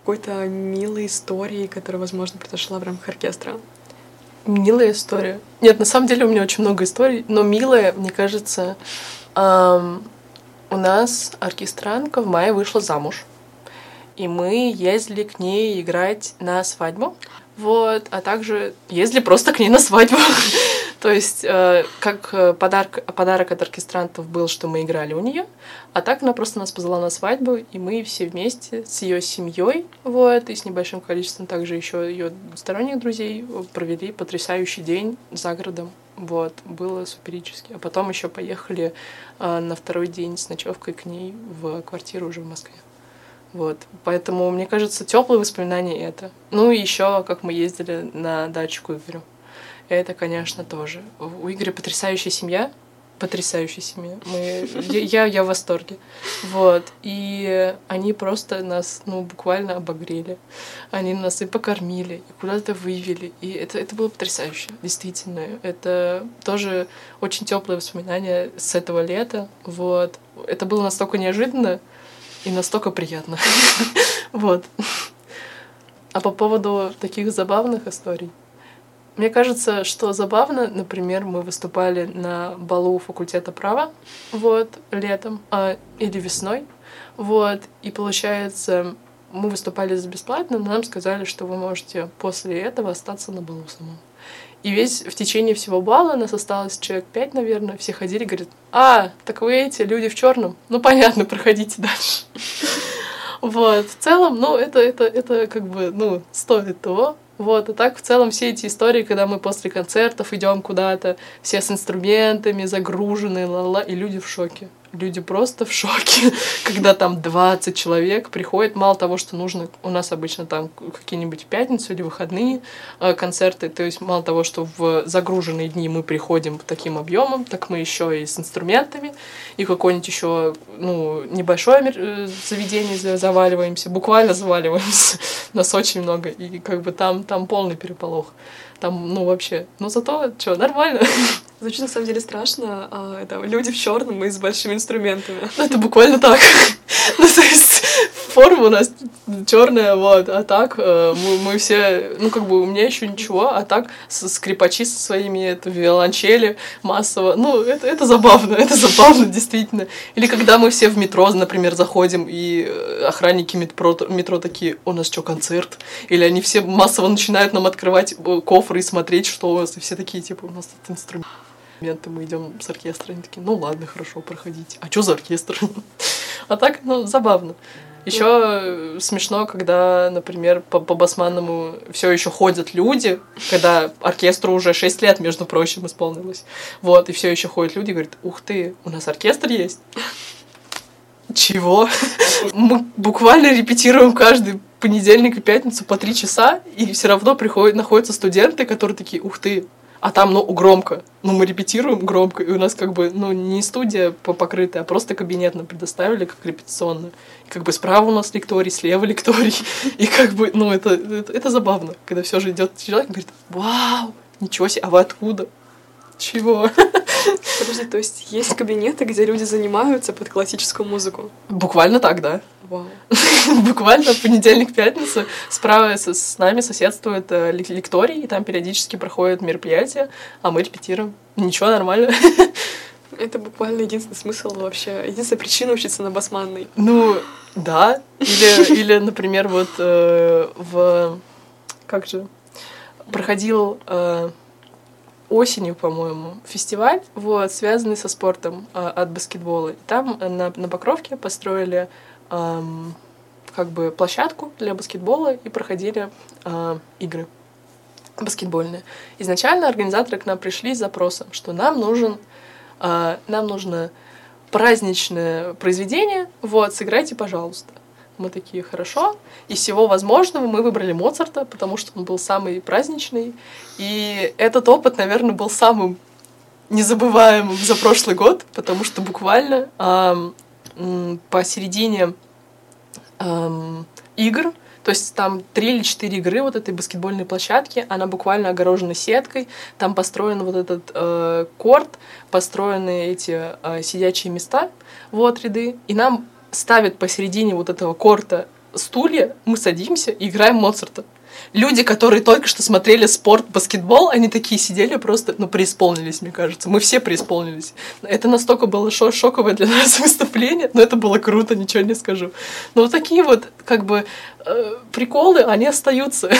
Какой-то милой истории, которая, возможно, произошла в рамках оркестра. Милая история. Нет, на самом деле у меня очень много историй, но милая, мне кажется, эм, у нас оркестранка в мае вышла замуж и мы ездили к ней играть на свадьбу. Вот, а также ездили просто к ней на свадьбу. То есть, э, как э, подарок, подарок от оркестрантов был, что мы играли у нее, а так она просто нас позвала на свадьбу, и мы все вместе с ее семьей, вот, и с небольшим количеством также еще ее сторонних друзей провели потрясающий день за городом. Вот, было суперически. А потом еще поехали э, на второй день с ночевкой к ней в квартиру уже в Москве. Вот. Поэтому, мне кажется, теплые воспоминания это. Ну и еще, как мы ездили на дачу к Игорю. Это, конечно, тоже. У Игоря потрясающая семья. Потрясающая семья. Мы, я, я, в восторге. Вот. И они просто нас, ну, буквально обогрели. Они нас и покормили, и куда-то вывели. И это, это было потрясающе, действительно. Это тоже очень теплые воспоминания с этого лета. Вот. Это было настолько неожиданно и настолько приятно. Вот. А по поводу таких забавных историй. Мне кажется, что забавно, например, мы выступали на балу факультета права, вот, летом, а, или весной, вот, и получается, мы выступали за бесплатно, но нам сказали, что вы можете после этого остаться на балу самом. И весь в течение всего бала нас осталось человек пять, наверное, все ходили, говорят, а, так вы эти люди в черном, ну понятно, проходите дальше. Вот, в целом, ну, это, это, это как бы, ну, стоит того. Вот, и так в целом все эти истории, когда мы после концертов идем куда-то, все с инструментами загружены, ла-ла, и люди в шоке люди просто в шоке, когда там 20 человек приходят. Мало того, что нужно, у нас обычно там какие-нибудь пятницу или выходные э, концерты, то есть мало того, что в загруженные дни мы приходим таким объемам, так мы еще и с инструментами, и какое-нибудь еще ну, небольшое э, заведение заваливаемся, буквально заваливаемся. Нас очень много, и как бы там, там полный переполох. Там, ну, вообще. Но зато, что, нормально. Звучит на самом деле страшно. А, это люди в черном и с большими инструментами. Ну, это буквально так. ну, то есть форма у нас черная, вот, а так э, мы, мы все, ну, как бы у меня еще ничего, а так скрипачи со своими это, виолончели массово. Ну, это, это забавно, это забавно, действительно. Или когда мы все в метро, например, заходим, и э, охранники метро, метро такие, у нас что, концерт? Или они все массово начинают нам открывать э, кофры и смотреть, что и все такие, типа, у нас тут инструмент мы идем с оркестром, они такие, ну ладно, хорошо, проходите. А что за оркестр? а так, ну, забавно. Еще ну. смешно, когда, например, по, по Басманному все еще ходят люди, когда оркестру уже 6 лет, между прочим, исполнилось. Вот, и все еще ходят люди и говорят, ух ты, у нас оркестр есть. Чего? Мы буквально репетируем каждый понедельник и пятницу по три часа, и все равно приходят, находятся студенты, которые такие, ух ты, а там, ну, громко. Ну, мы репетируем громко, и у нас как бы, ну, не студия покрытая, а просто кабинет нам предоставили как репетиционную. И как бы справа у нас лекторий, слева лекторий. И как бы, ну, это, это, это забавно, когда все же идет человек и говорит, вау, ничего себе, а вы откуда? Чего? Подожди, то есть есть кабинеты, где люди занимаются под классическую музыку? Буквально так, да. Вау. Буквально в понедельник-пятницу справа с, с нами соседствует э, лекторий, и там периодически проходят мероприятия, а мы репетируем. Ничего, нормально. Это буквально единственный смысл вообще, единственная причина учиться на басманной. Ну, да. Или, или например, вот э, в... Как же? Проходил... Э, осенью, по-моему, фестиваль, вот, связанный со спортом э, от баскетбола. Там на, на Покровке построили э, как бы площадку для баскетбола и проходили э, игры баскетбольные. Изначально организаторы к нам пришли с запросом, что нам нужен, э, нам нужно праздничное произведение, вот, сыграйте, пожалуйста. Мы такие, хорошо. Из всего возможного мы выбрали Моцарта, потому что он был самый праздничный. И этот опыт, наверное, был самым незабываемым за прошлый год, потому что буквально эм, посередине эм, игр, то есть там три или четыре игры вот этой баскетбольной площадки, она буквально огорожена сеткой, там построен вот этот э, корт, построены эти э, сидячие места, вот ряды, и нам ставят посередине вот этого корта стулья, мы садимся и играем Моцарта. Люди, которые только что смотрели спорт, баскетбол, они такие сидели просто, ну, преисполнились, мне кажется. Мы все преисполнились. Это настолько было шо шоковое для нас выступление, но это было круто, ничего не скажу. Но вот такие вот, как бы, приколы, они остаются.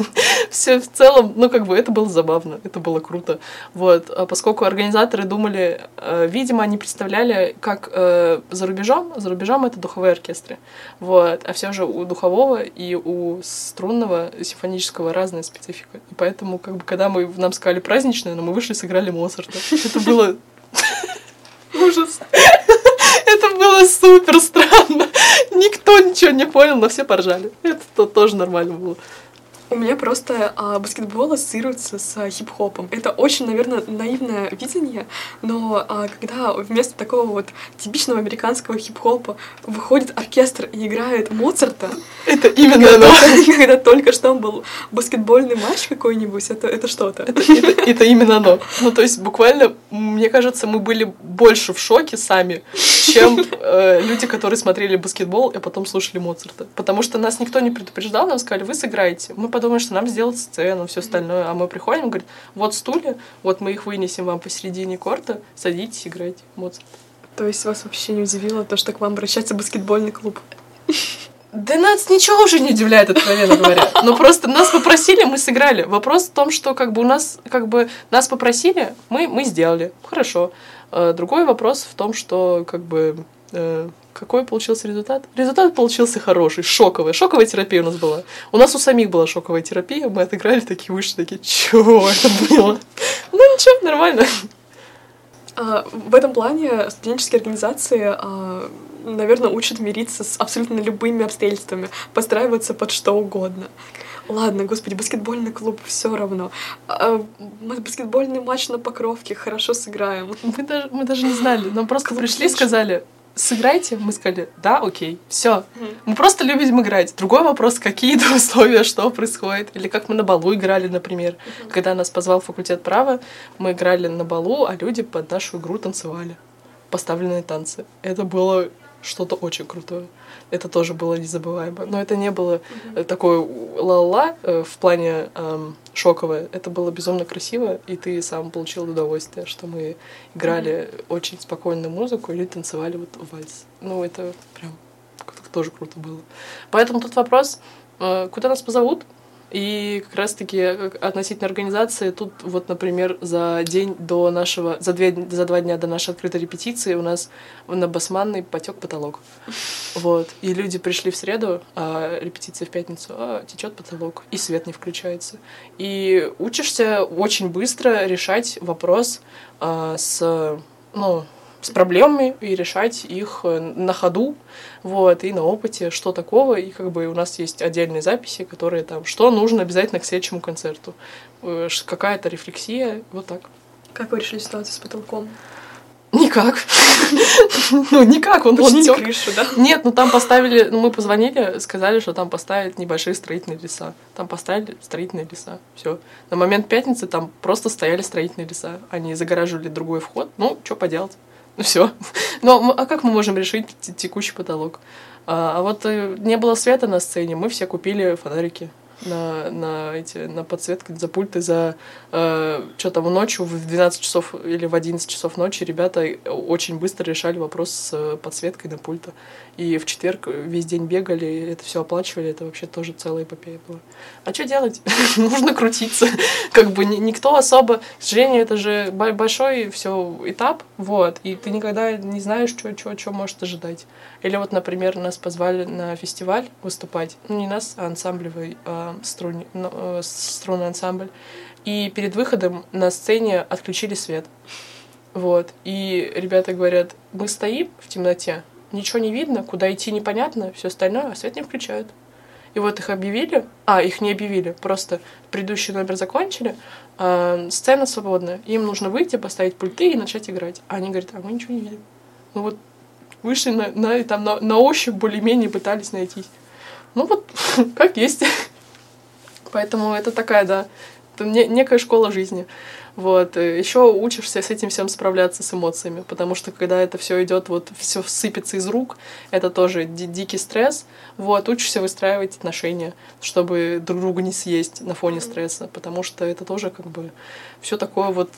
Все в целом, ну, как бы, это было забавно, это было круто. Вот. А поскольку организаторы думали, э, видимо, они представляли, как э, за рубежом, за рубежом это духовые оркестры. Вот. А все же у духового и у струнного симфонического разная специфика. И поэтому, как бы, когда мы, нам сказали праздничное, но мы вышли, сыграли Моцарта. Это было ужас. Это было супер странно. Никто ничего не понял, но все поржали. Это тоже нормально было. У меня просто а, баскетбол ассоциируется с а, хип-хопом. Это очень, наверное, наивное видение, но а, когда вместо такого вот типичного американского хип-хопа выходит оркестр и играет Моцарта... Это именно когда, оно. Когда только что был баскетбольный матч какой-нибудь, это, это что-то. Это, это, это именно оно. Ну, то есть, буквально, мне кажется, мы были больше в шоке сами, чем э, люди, которые смотрели баскетбол и потом слушали Моцарта. Потому что нас никто не предупреждал, нам сказали, вы сыграете. Мы подумали, что нам сделать сцену, все остальное. А мы приходим, говорит, вот стулья, вот мы их вынесем вам посередине корта, садитесь, играйте Моцарт. То есть вас вообще не удивило то, что к вам обращается баскетбольный клуб? Да нас ничего уже не удивляет, откровенно говоря. Но просто нас попросили, мы сыграли. Вопрос в том, что как бы у нас, как бы нас попросили, мы, мы сделали. Хорошо. Э, другой вопрос в том, что как бы э, какой получился результат? Результат получился хороший, шоковый. Шоковая терапия у нас была. У нас у самих была шоковая терапия, мы отыграли такие вышли, такие, чего это было? Ну ничего, нормально. А, в этом плане студенческие организации, а, наверное, учат мириться с абсолютно любыми обстоятельствами, подстраиваться под что угодно. Ладно, господи, баскетбольный клуб, все равно. А, баскетбольный матч на Покровке, хорошо сыграем. Мы даже, мы даже не знали, нам просто клуб пришли и сказали, сыграйте. Мы сказали, да, окей, все. Mm. Мы просто любим играть. Другой вопрос, какие то условия, что происходит. Или как мы на балу играли, например. Mm-hmm. Когда нас позвал факультет права, мы играли на балу, а люди под нашу игру танцевали. Поставленные танцы. Это было что-то очень крутое. Это тоже было незабываемо. Но это не было mm-hmm. такое ла-ла э, в плане эм, шоковое. Это было безумно красиво, и ты сам получил удовольствие, что мы играли mm-hmm. очень спокойную музыку или танцевали вот вальс. Ну, это прям тоже круто было. Поэтому тут вопрос, э, куда нас позовут, и как раз-таки э, относительно организации, тут вот, например, за день до нашего, за, две, за два дня до нашей открытой репетиции у нас на Басманной потек потолок. Вот. И люди пришли в среду, а репетиция в пятницу, а течет потолок, и свет не включается. И учишься очень быстро решать вопрос а, с, ну, с проблемами и решать их э, на ходу, вот, и на опыте, что такого, и как бы у нас есть отдельные записи, которые там, что нужно обязательно к следующему концерту, э, какая-то рефлексия, вот так. Как вы решили ситуацию с потолком? Никак. ну, никак, он Почти тек. крышу, да? Нет, ну там поставили, ну мы позвонили, сказали, что там поставят небольшие строительные леса. Там поставили строительные леса. Все. На момент пятницы там просто стояли строительные леса. Они загораживали другой вход. Ну, что поделать. Все. Но а как мы можем решить текущий потолок? А, а вот э, не было света на сцене, мы все купили фонарики на, на, эти, на подсветку, за пульты, за э, что там ночью в 12 часов или в 11 часов ночи ребята очень быстро решали вопрос с подсветкой на пульта. И в четверг весь день бегали, это все оплачивали, это вообще тоже целая эпопея была. А что делать? Нужно крутиться. как бы никто особо, к сожалению, это же большой все этап, вот, и ты никогда не знаешь, что может ожидать. Или вот, например, нас позвали на фестиваль выступать, ну не нас, а ансамблевый, а струн, ну, э, струнный ансамбль. И перед выходом на сцене отключили свет. Вот. И ребята говорят, мы стоим в темноте, ничего не видно, куда идти непонятно, все остальное, а свет не включают. И вот их объявили, а, их не объявили, просто предыдущий номер закончили, э, сцена свободная, им нужно выйти, поставить пульты и начать играть. А они говорят, а мы ничего не видим. Ну вот вышли на, на, там, на, на ощупь более-менее пытались найтись. Ну вот, как есть. Поэтому это такая, да, это не, некая школа жизни. Вот. Еще учишься с этим всем справляться с эмоциями, потому что когда это все идет, вот все сыпется из рук, это тоже ди- дикий стресс. Вот, учишься выстраивать отношения, чтобы друг друга не съесть на фоне стресса, потому что это тоже как бы все такое вот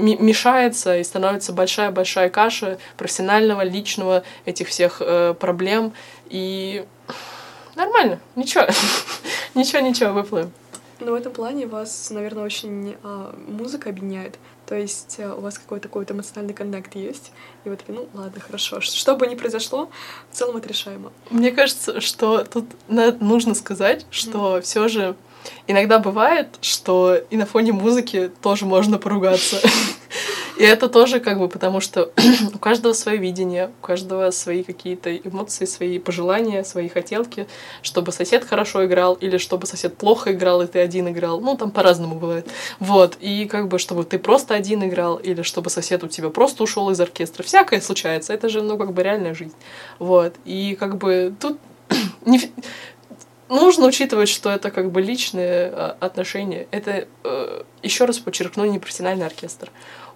мешается и становится большая-большая каша профессионального, личного, этих всех э, проблем. И Нормально, ничего. ничего, ничего, выплывем. Но в этом плане вас, наверное, очень а, музыка объединяет. То есть а, у вас какой-то такой вот эмоциональный коннект есть. И вы такие, ну ладно, хорошо. Что бы ни произошло, в целом это решаемо. Мне кажется, что тут нужно сказать, что mm. все же иногда бывает, что и на фоне музыки тоже можно поругаться. И это тоже как бы потому, что у каждого свое видение, у каждого свои какие-то эмоции, свои пожелания, свои хотелки, чтобы сосед хорошо играл или чтобы сосед плохо играл, и ты один играл. Ну, там по-разному бывает. Вот. И как бы, чтобы ты просто один играл, или чтобы сосед у тебя просто ушел из оркестра. Всякое случается. Это же, ну, как бы реальная жизнь. Вот. И как бы тут не нужно учитывать, что это как бы личные а, отношения. Это, э, еще раз подчеркну, не профессиональный оркестр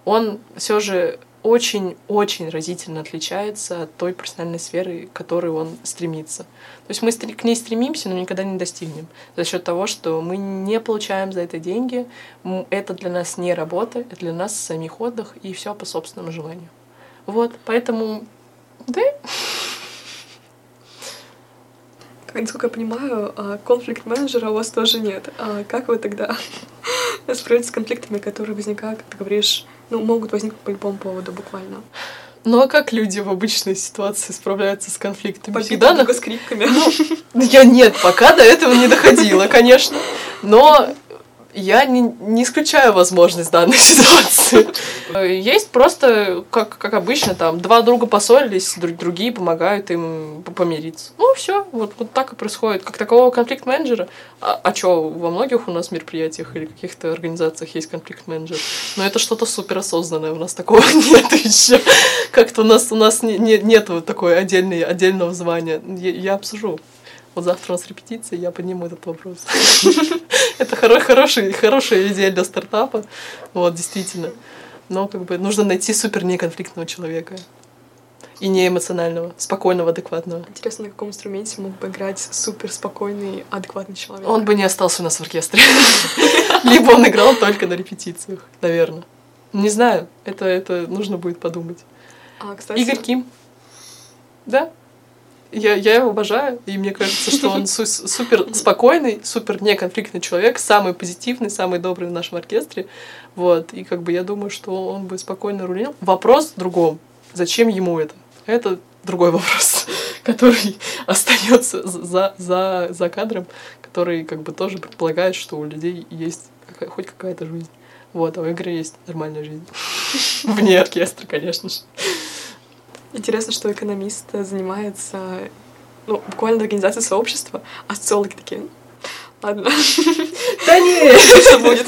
он все же очень-очень разительно отличается от той профессиональной сферы, к которой он стремится. То есть мы к ней стремимся, но никогда не достигнем. За счет того, что мы не получаем за это деньги, это для нас не работа, это для нас самих отдых и все по собственному желанию. Вот, поэтому, да. Насколько я понимаю, а, конфликт-менеджера у вас тоже нет. А как вы тогда справитесь с конфликтами, которые возникают, как ты говоришь, ну, могут возникнуть по любому поводу буквально. Ну а как люди в обычной ситуации справляются с конфликтами? Всегда на... скрипками. Ну, я нет, пока до этого не доходило, конечно. Но я не, не исключаю возможность данной ситуации. Есть просто, как, как обычно, там, два друга поссорились, друг, другие помогают им помириться. Ну, все, вот, вот так и происходит. Как такового конфликт-менеджера. А, а что, во многих у нас мероприятиях или каких-то организациях есть конфликт-менеджер. Но это что-то супер осознанное, у нас такого нет еще. Как-то у нас, у нас не, не, нет вот такой отдельной, отдельного звания. Я, я обсужу. Вот завтра у нас репетиция, я подниму этот вопрос. Это хороший, хорошая идея для стартапа. Вот, действительно. Но как бы нужно найти супер неконфликтного человека. И не эмоционального, спокойного, адекватного. Интересно, на каком инструменте мог бы играть супер спокойный, адекватный человек? Он бы не остался у нас в оркестре. Либо он играл только на репетициях, наверное. Не знаю, это, это нужно будет подумать. А, кстати... Игорь Ким. Да, я, я его обожаю, и мне кажется, что он су- супер спокойный, супер неконфликтный человек, самый позитивный, самый добрый в нашем оркестре. Вот, и как бы я думаю, что он бы спокойно рулил. Вопрос в другом. Зачем ему это? Это другой вопрос, который остается за, за, за кадром, который как бы тоже предполагает, что у людей есть какая, хоть какая-то жизнь. Вот, а у Игоря есть нормальная жизнь. Вне оркестра, конечно же. Интересно, что экономист занимается ну, буквально организацией сообщества, а социологи такие, ладно. Да нет, что будет.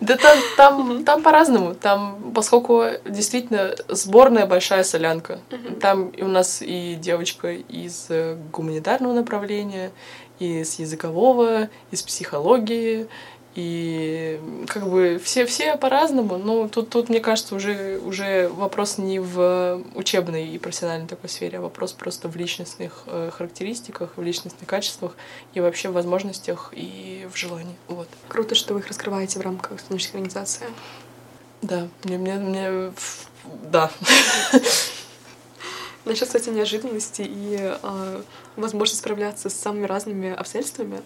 Да там, там, там по-разному. Там, поскольку действительно сборная большая солянка. Там у нас и девочка из э, гуманитарного направления, из языкового, из психологии, и как бы все, все по-разному, но тут, тут, мне кажется, уже, уже вопрос не в учебной и профессиональной такой сфере, а вопрос просто в личностных э, характеристиках, в личностных качествах и вообще в возможностях и в желании. Вот. Круто, что вы их раскрываете в рамках студенческой организации. Да, мне, мне, мне да. Насчет, кстати, неожиданности и э, возможности справляться с самыми разными обстоятельствами.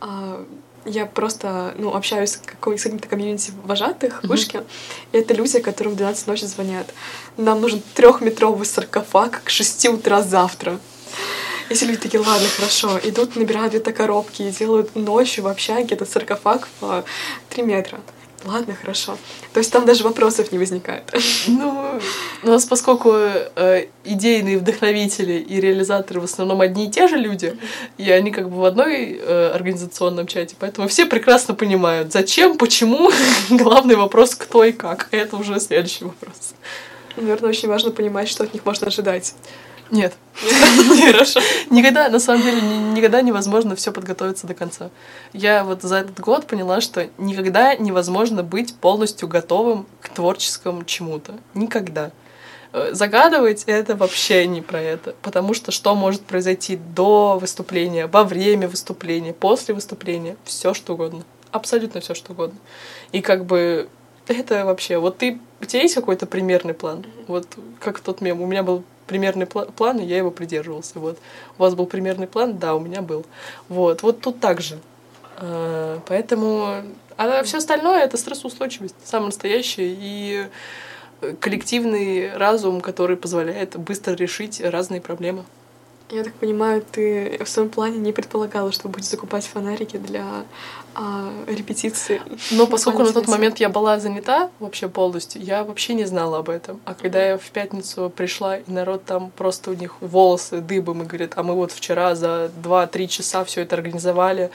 Э, я просто, ну, общаюсь с, какой, с каким-то комьюнити вожатых в вышке, и это люди, которые в 12 ночи звонят. Нам нужен трехметровый саркофаг к 6 утра завтра. Если люди такие, ладно, хорошо, идут, набирают где-то коробки и делают ночью в общаге этот саркофаг в 3 метра. Ладно, хорошо. То есть там даже вопросов не возникает. Ну, у нас поскольку э, идейные вдохновители и реализаторы в основном одни и те же люди, и они как бы в одной э, организационном чате, поэтому все прекрасно понимают, зачем, почему. Главный вопрос, кто и как. Это уже следующий вопрос. Наверное, очень важно понимать, что от них можно ожидать. Нет. Хорошо. Никогда, на самом деле, никогда невозможно все подготовиться до конца. Я вот за этот год поняла, что никогда невозможно быть полностью готовым к творческому чему-то. Никогда. Э, загадывать это вообще не про это. Потому что что может произойти до выступления, во время выступления, после выступления, все что угодно. Абсолютно все что угодно. И как бы это вообще, вот ты, у тебя есть какой-то примерный план? Вот как тот мем, у меня был примерный план, и я его придерживался. Вот. У вас был примерный план? Да, у меня был. Вот. Вот тут так же. А, поэтому... А все остальное — это стрессоустойчивость, самое настоящее, и коллективный разум, который позволяет быстро решить разные проблемы. Я так понимаю, ты в своем плане не предполагала, что будешь закупать фонарики для а, репетиции. Но поскольку на тот момент я была занята вообще полностью, я вообще не знала об этом. А когда я в пятницу пришла, и народ там просто у них волосы дыбом и говорит, а мы вот вчера за 2-3 часа все это организовали,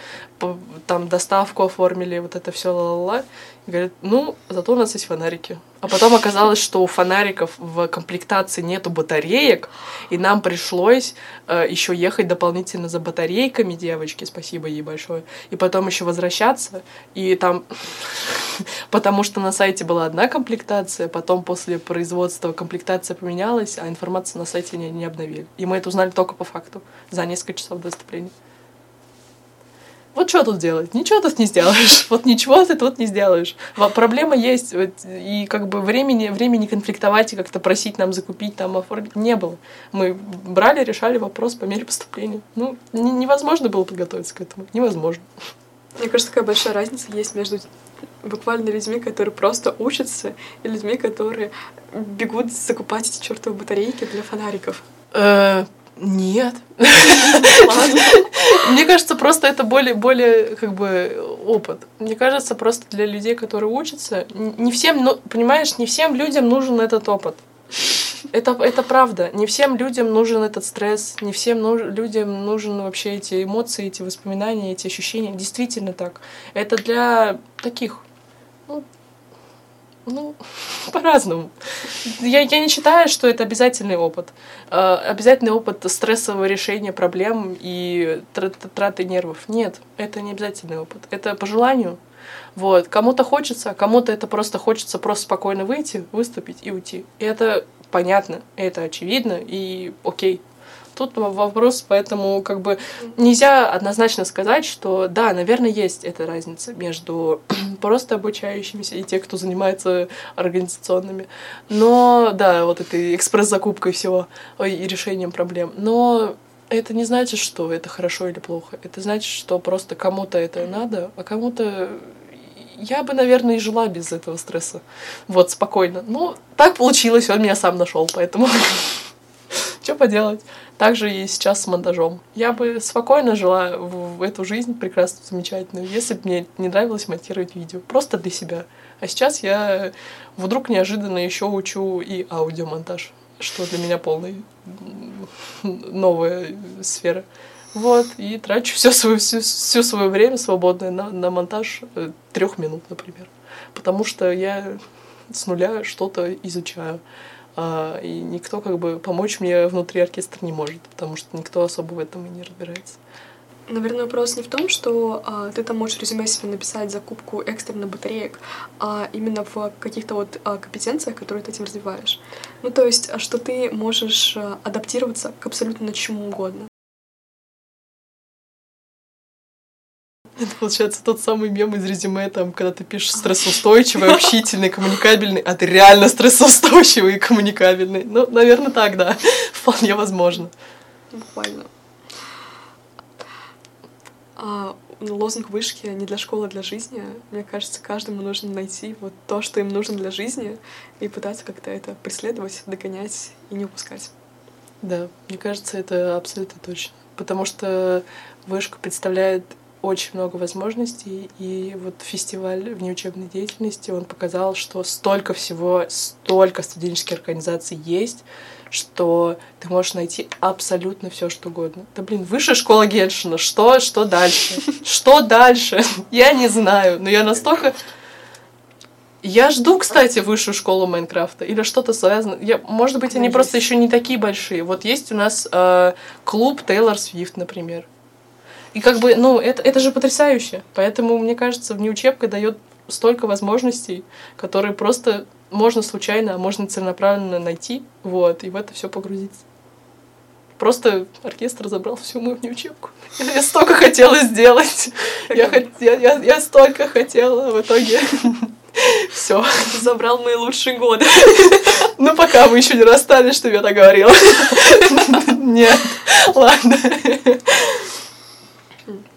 там доставку оформили, вот это все ла-ла-ла. Говорит, ну, зато у нас есть фонарики. А потом оказалось, что у фонариков в комплектации нету батареек, и нам пришлось э, еще ехать дополнительно за батарейками девочки, спасибо ей большое, и потом еще возвращаться, и там, потому что на сайте была одна комплектация, потом после производства комплектация поменялась, а информацию на сайте не, не обновили. И мы это узнали только по факту, за несколько часов до выступления вот что тут делать? Ничего тут не сделаешь. Вот ничего ты тут не сделаешь. Проблема есть. И как бы времени, времени конфликтовать и как-то просить нам закупить, там оформить не было. Мы брали, решали вопрос по мере поступления. Ну, невозможно было подготовиться к этому. Невозможно. Мне кажется, такая большая разница есть между буквально людьми, которые просто учатся, и людьми, которые бегут закупать эти чертовы батарейки для фонариков. Э, нет. Мне кажется, просто это более, более как бы опыт. Мне кажется, просто для людей, которые учатся, не всем, ну, понимаешь, не всем людям нужен этот опыт. Это, это правда. Не всем людям нужен этот стресс, не всем нуж, людям нужны вообще эти эмоции, эти воспоминания, эти ощущения. Действительно так. Это для таких, ну, ну, по-разному. Я, я не считаю, что это обязательный опыт. Э, обязательный опыт стрессового решения проблем и траты нервов. Нет, это не обязательный опыт. Это по желанию. Вот. Кому-то хочется, кому-то это просто хочется просто спокойно выйти, выступить и уйти. И это понятно, это очевидно, и окей, тут вопрос, поэтому как бы нельзя однозначно сказать, что да, наверное, есть эта разница между просто обучающимися и те, кто занимается организационными. Но да, вот этой экспресс-закупкой всего и решением проблем. Но это не значит, что это хорошо или плохо. Это значит, что просто кому-то это надо, а кому-то я бы, наверное, и жила без этого стресса. Вот, спокойно. Ну, так получилось, он меня сам нашел, поэтому что поделать. Также и сейчас с монтажом. Я бы спокойно жила в, эту жизнь прекрасную, замечательную, если бы мне не нравилось монтировать видео. Просто для себя. А сейчас я вдруг неожиданно еще учу и аудиомонтаж, что для меня полная новая сфера. Вот, и трачу все свое, все, все свое время свободное на, на монтаж э, трех минут, например. Потому что я с нуля что-то изучаю. А, и никто как бы помочь мне внутри оркестра не может, потому что никто особо в этом и не разбирается. Наверное, вопрос не в том, что а, ты там можешь резюме себе написать закупку экстренных батареек, а именно в каких-то вот а, компетенциях, которые ты этим развиваешь. Ну, то есть, а что ты можешь а, адаптироваться к абсолютно чему угодно. Это получается тот самый мем из резюме, там, когда ты пишешь стрессоустойчивый, общительный, коммуникабельный, а ты реально стрессоустойчивый и коммуникабельный. Ну, наверное, так, да. Вполне возможно. Буквально. А, лозунг вышки не для школы, а для жизни. Мне кажется, каждому нужно найти вот то, что им нужно для жизни, и пытаться как-то это преследовать, догонять и не упускать. Да, мне кажется, это абсолютно точно. Потому что вышка представляет очень много возможностей, и вот фестиваль внеучебной деятельности, он показал, что столько всего, столько студенческих организаций есть, что ты можешь найти абсолютно все, что угодно. Да блин, высшая школа Геншина, что, что дальше? Что дальше? Я не знаю, но я настолько... Я жду, кстати, высшую школу Майнкрафта или что-то связано. Я, может быть, они просто еще не такие большие. Вот есть у нас э, клуб Тейлор Свифт, например. И как бы, ну, это, это же потрясающе. Поэтому, мне кажется, внеучебка дает столько возможностей, которые просто можно случайно, а можно целенаправленно найти, вот, и в это все погрузиться. Просто оркестр забрал всю мою внеучебку. Я, столько хотела сделать. Я, я, я, я столько хотела, в итоге все. Забрал мои лучшие годы. Ну, пока мы еще не расстались, чтобы я так говорила. Нет, ладно. 응.